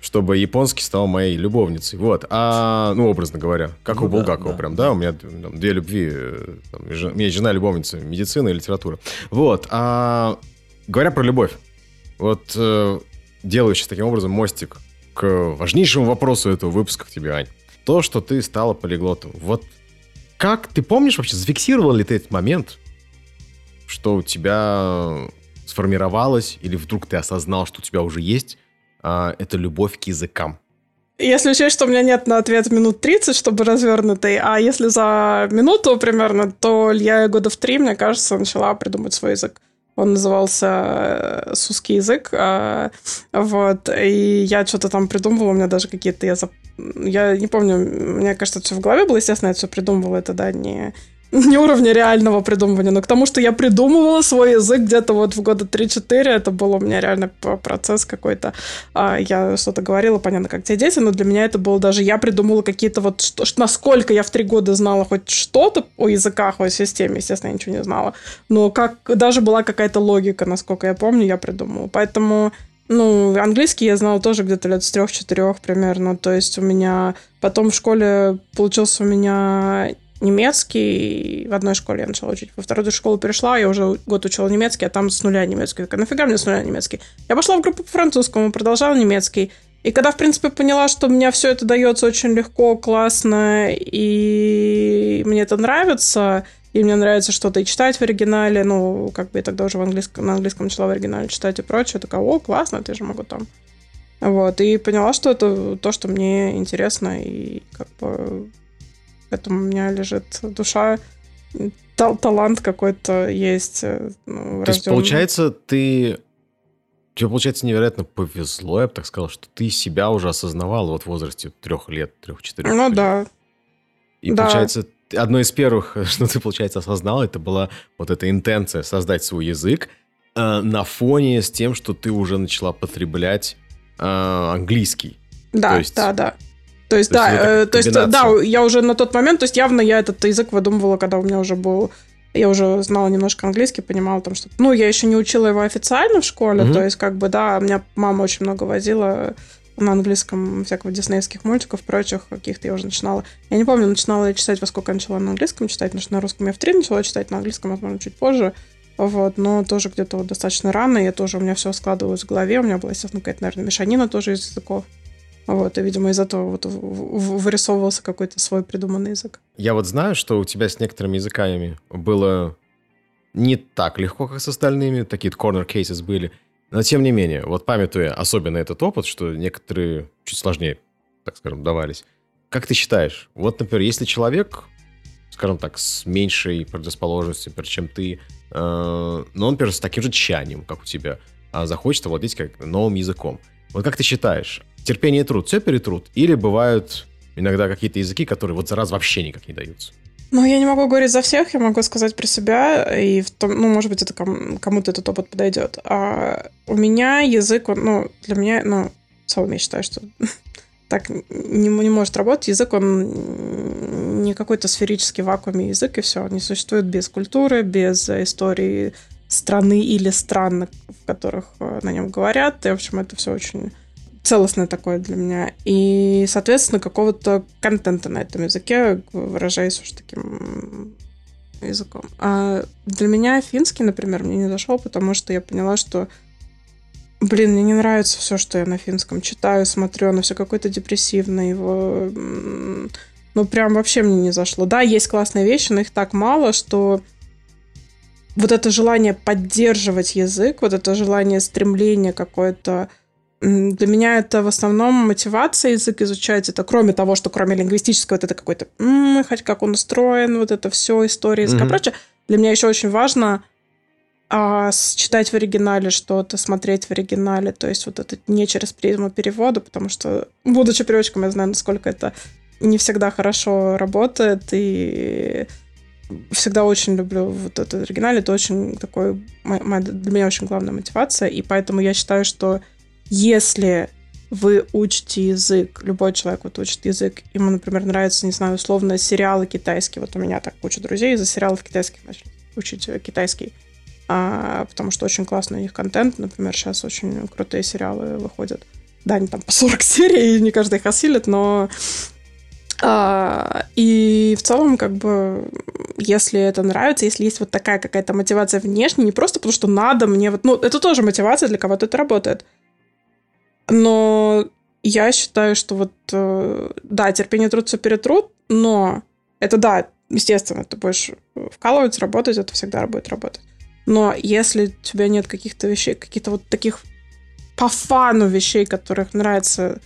чтобы японский стал моей любовницей. Вот. А ну, образно говоря, как ну, у Булгакова да, прям, да, у меня там, две любви, э, там, у меня жена любовница, медицина и литература. Вот, а говоря про любовь, вот э, делаю сейчас таким образом мостик к важнейшему вопросу этого выпуска к тебе, Ань. То, что ты стала полиглотом. Вот как, ты помнишь вообще, зафиксировал ли ты этот момент, что у тебя сформировалось, или вдруг ты осознал, что у тебя уже есть а, эта любовь к языкам? Если учесть, что у меня нет на ответ минут 30, чтобы развернутый, а если за минуту примерно, то я года в три, мне кажется, начала придумать свой язык. Он назывался э, «Сусский язык». А, вот. И я что-то там придумывала, у меня даже какие-то... Я, зап... я не помню, мне кажется, все в голове было, естественно, я все придумывала, это, да, не не уровня реального придумывания, но к тому, что я придумывала свой язык где-то вот в года 3-4, это был у меня реально процесс какой-то. А, я что-то говорила, понятно, как те дети, но для меня это было даже... Я придумала какие-то вот... Что, насколько я в три года знала хоть что-то о языках, о системе, естественно, я ничего не знала. Но как даже была какая-то логика, насколько я помню, я придумала. Поэтому ну, английский я знала тоже где-то лет с трех-четырех примерно. То есть у меня потом в школе получился у меня немецкий. В одной школе я начала учить. Во вторую школу перешла, я уже год учила немецкий, а там с нуля немецкий. Такая, нафига мне с нуля немецкий? Я пошла в группу по французскому, продолжала немецкий. И когда, в принципе, поняла, что у меня все это дается очень легко, классно, и мне это нравится, и мне нравится что-то и читать в оригинале, ну, как бы я тогда уже в английском, на английском начала в оригинале читать и прочее, такая, о, классно, ты же могу там. Вот, и поняла, что это то, что мне интересно, и как бы Поэтому у меня лежит душа, тал талант какой-то есть. Э, ну, То есть, получается, ты... Тебе, получается, невероятно повезло, я бы так сказал, что ты себя уже осознавал вот в возрасте трех лет, трех-четырех. Ну лет. да. И да. получается, одно из первых, что ты, получается, осознал, это была вот эта интенция создать свой язык э, на фоне с тем, что ты уже начала потреблять э, английский. Да, то есть, да, да. То есть, то да, есть, э, то есть, да, я уже на тот момент, то есть явно я этот язык выдумывала, когда у меня уже был я уже знала немножко английский, понимала там что Ну, я еще не учила его официально в школе, mm-hmm. то есть, как бы, да, меня мама очень много возила на английском всякого диснеевских мультиков, прочих каких-то я уже начинала. Я не помню, начинала я читать, во сколько я начала на английском читать, потому что на русском я в три начала читать, на английском, возможно, чуть позже. Вот, но тоже где-то вот достаточно рано, я тоже, у меня все складывалось в голове, у меня была, естественно, какая-то, наверное, мешанина тоже из языков. Вот, и, видимо, из этого вот вырисовывался какой-то свой придуманный язык. Я вот знаю, что у тебя с некоторыми языками было не так легко, как с остальными, такие corner cases были. Но тем не менее, вот памятуя особенно этот опыт, что некоторые чуть сложнее, так скажем, давались. Как ты считаешь, вот, например, если человек, скажем так, с меньшей предрасположенностью, чем ты, э, но он, например, с таким же тщанием, как у тебя, а захочет овладеть как новым языком. Вот как ты считаешь, терпение и труд все перетрут? Или бывают иногда какие-то языки, которые вот за раз вообще никак не даются? Ну, я не могу говорить за всех, я могу сказать про себя, и в том, ну, может быть, это кому- кому-то этот опыт подойдет. А у меня язык, он, ну, для меня, ну, в целом я считаю, что так не, не может работать. Язык, он не какой-то сферический вакууме язык, и все. Он не существует без культуры, без истории страны или стран, в которых э, на нем говорят. И, в общем, это все очень целостное такое для меня. И, соответственно, какого-то контента на этом языке, выражаясь уж таким языком. А для меня финский, например, мне не зашел, потому что я поняла, что Блин, мне не нравится все, что я на финском читаю, смотрю, оно все какое-то депрессивное, его... Ну, прям вообще мне не зашло. Да, есть классные вещи, но их так мало, что вот это желание поддерживать язык, вот это желание, стремление какое-то для меня это в основном мотивация язык изучать. Это кроме того, что кроме лингвистического, вот это какой-то, хоть как он устроен, вот это все, история языка mm-hmm. прочее. Для меня еще очень важно а, читать в оригинале что-то, смотреть в оригинале. То есть вот это не через призму перевода, потому что, будучи переводчиком, я знаю, насколько это не всегда хорошо работает. И всегда очень люблю вот этот оригинал. Это очень такой... Для меня очень главная мотивация. И поэтому я считаю, что если вы учите язык, любой человек вот учит язык, ему, например, нравятся, не знаю, условно, сериалы китайские. Вот у меня так куча друзей из-за сериалов китайских начали учить китайский. А, потому что очень классный у них контент. Например, сейчас очень крутые сериалы выходят. Да, они там по 40 серий, и не каждый их осилит, но... А, и в целом, как бы, если это нравится, если есть вот такая какая-то мотивация внешне, не просто потому, что надо мне вот... Ну, это тоже мотивация, для кого-то это работает. Но я считаю, что вот, э, да, терпение, труд, все перетрут, но это, да, естественно, ты будешь вкалывать, работать, это всегда будет работать. Но если у тебя нет каких-то вещей, каких-то вот таких по фану вещей, которых нравится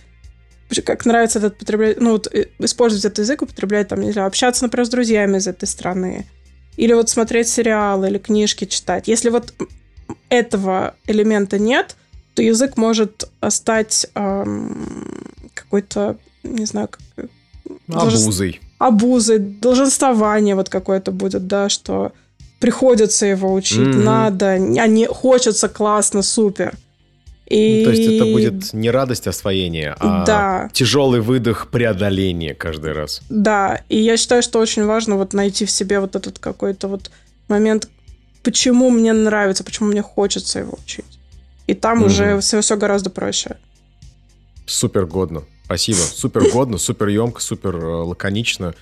как нравится этот потреблять, ну вот э, использовать этот язык, употреблять там, не знаю, общаться, например, с друзьями из этой страны, или вот смотреть сериалы, или книжки читать. Если вот этого элемента нет, то язык может стать эм, какой-то, не знаю, как... Обузой. Обузой, долженствование вот какое-то будет, да, что приходится его учить, mm-hmm. надо, а не хочется классно, супер. И... Ну, то есть это будет не радость освоения, а да. тяжелый выдох преодоления каждый раз. Да, и я считаю, что очень важно вот найти в себе вот этот какой-то вот момент, почему мне нравится, почему мне хочется его учить. И там угу. уже все, все гораздо проще. Супер годно. Спасибо. Супер годно, супер емко, супер э, лаконично.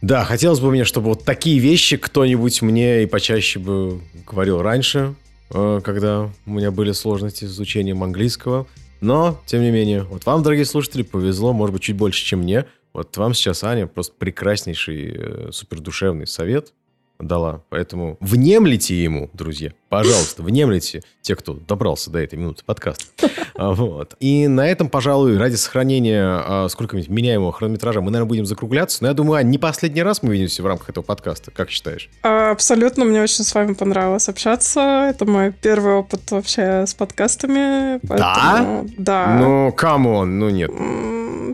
Да, хотелось бы мне, чтобы вот такие вещи кто-нибудь мне и почаще бы говорил раньше, э, когда у меня были сложности с изучением английского. Но, тем не менее, вот вам, дорогие слушатели, повезло, может быть, чуть больше, чем мне. Вот вам сейчас Аня просто прекраснейший, э, супердушевный совет дала. Поэтому внемлите ему, друзья. Пожалуйста, внемлите те, кто добрался до этой минуты подкаста. А, вот. И на этом, пожалуй, ради сохранения а, сколько-нибудь меняемого хронометража мы, наверное, будем закругляться. Но я думаю, Ань, не последний раз мы видимся в рамках этого подкаста. Как считаешь? Абсолютно. Мне очень с вами понравилось общаться. Это мой первый опыт вообще с подкастами. Поэтому... Да? Да. Ну, come on, ну нет.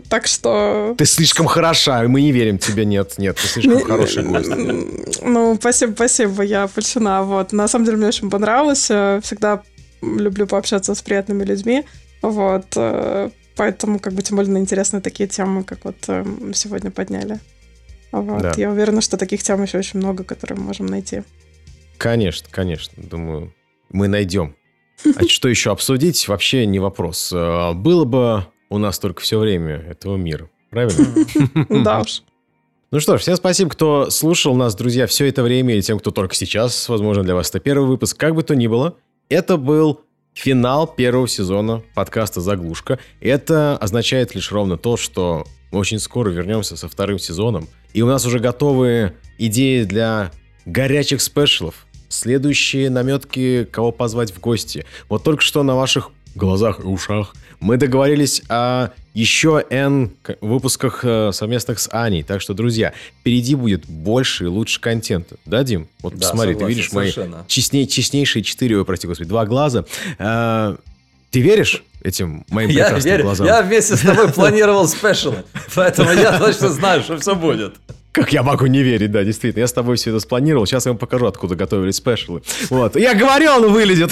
Так что... Ты слишком хороша, мы не верим тебе. Нет, нет, ты слишком хороший гость. Ну, спасибо, спасибо, я польщена. Вот. На самом деле мне очень понравилось. Э, всегда люблю пообщаться с приятными людьми. Вот. Э, поэтому, как бы, тем более, интересны такие темы, как вот э, сегодня подняли. Вот. Да. Я уверена, что таких тем еще очень много, которые мы можем найти. Конечно, конечно. Думаю, мы найдем. А что еще обсудить, вообще не вопрос. Было бы у нас только все время этого мира. Правильно? Да уж. Ну что ж, всем спасибо, кто слушал нас, друзья, все это время, и тем, кто только сейчас, возможно, для вас это первый выпуск. Как бы то ни было, это был финал первого сезона подкаста «Заглушка». Это означает лишь ровно то, что мы очень скоро вернемся со вторым сезоном, и у нас уже готовы идеи для горячих спешалов, следующие наметки, кого позвать в гости. Вот только что на ваших глазах и ушах мы договорились о еще N выпусках э, совместных с Аней. Так что, друзья, впереди будет больше и лучше контента. Да, Дим? Вот да, смотри, согласен, ты видишь совершенно. мои честней, честнейшие четыре, ой, прости господи, два глаза. А, ты веришь этим моим я прекрасным верю. глазам? Я вместе с тобой планировал спешл, поэтому я точно знаю, что все будет. Как я могу не верить, да, действительно. Я с тобой все это спланировал. Сейчас я вам покажу, откуда готовили спешалы. Вот. Я говорил, он вылезет.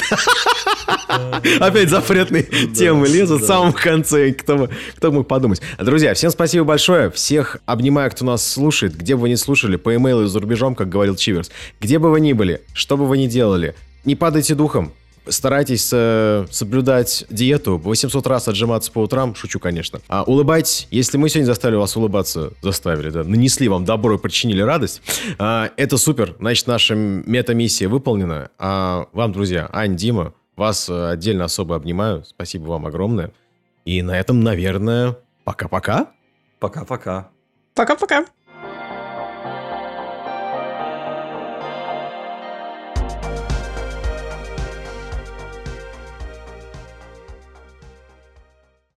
Опять запретные темы лезут в самом конце. Кто, кто мог подумать. Друзья, всем спасибо большое. Всех обнимаю, кто нас слушает. Где бы вы ни слушали, по имейлу за рубежом, как говорил Чиверс. Где бы вы ни были, что бы вы ни делали, не падайте духом старайтесь э, соблюдать диету, 800 раз отжиматься по утрам, шучу, конечно. А улыбайтесь, если мы сегодня заставили вас улыбаться, заставили, да, нанесли вам добро и причинили радость, э, это супер, значит, наша мета-миссия выполнена. А вам, друзья, Ань, Дима, вас э, отдельно особо обнимаю, спасибо вам огромное. И на этом, наверное, пока-пока. Пока-пока. Пока-пока.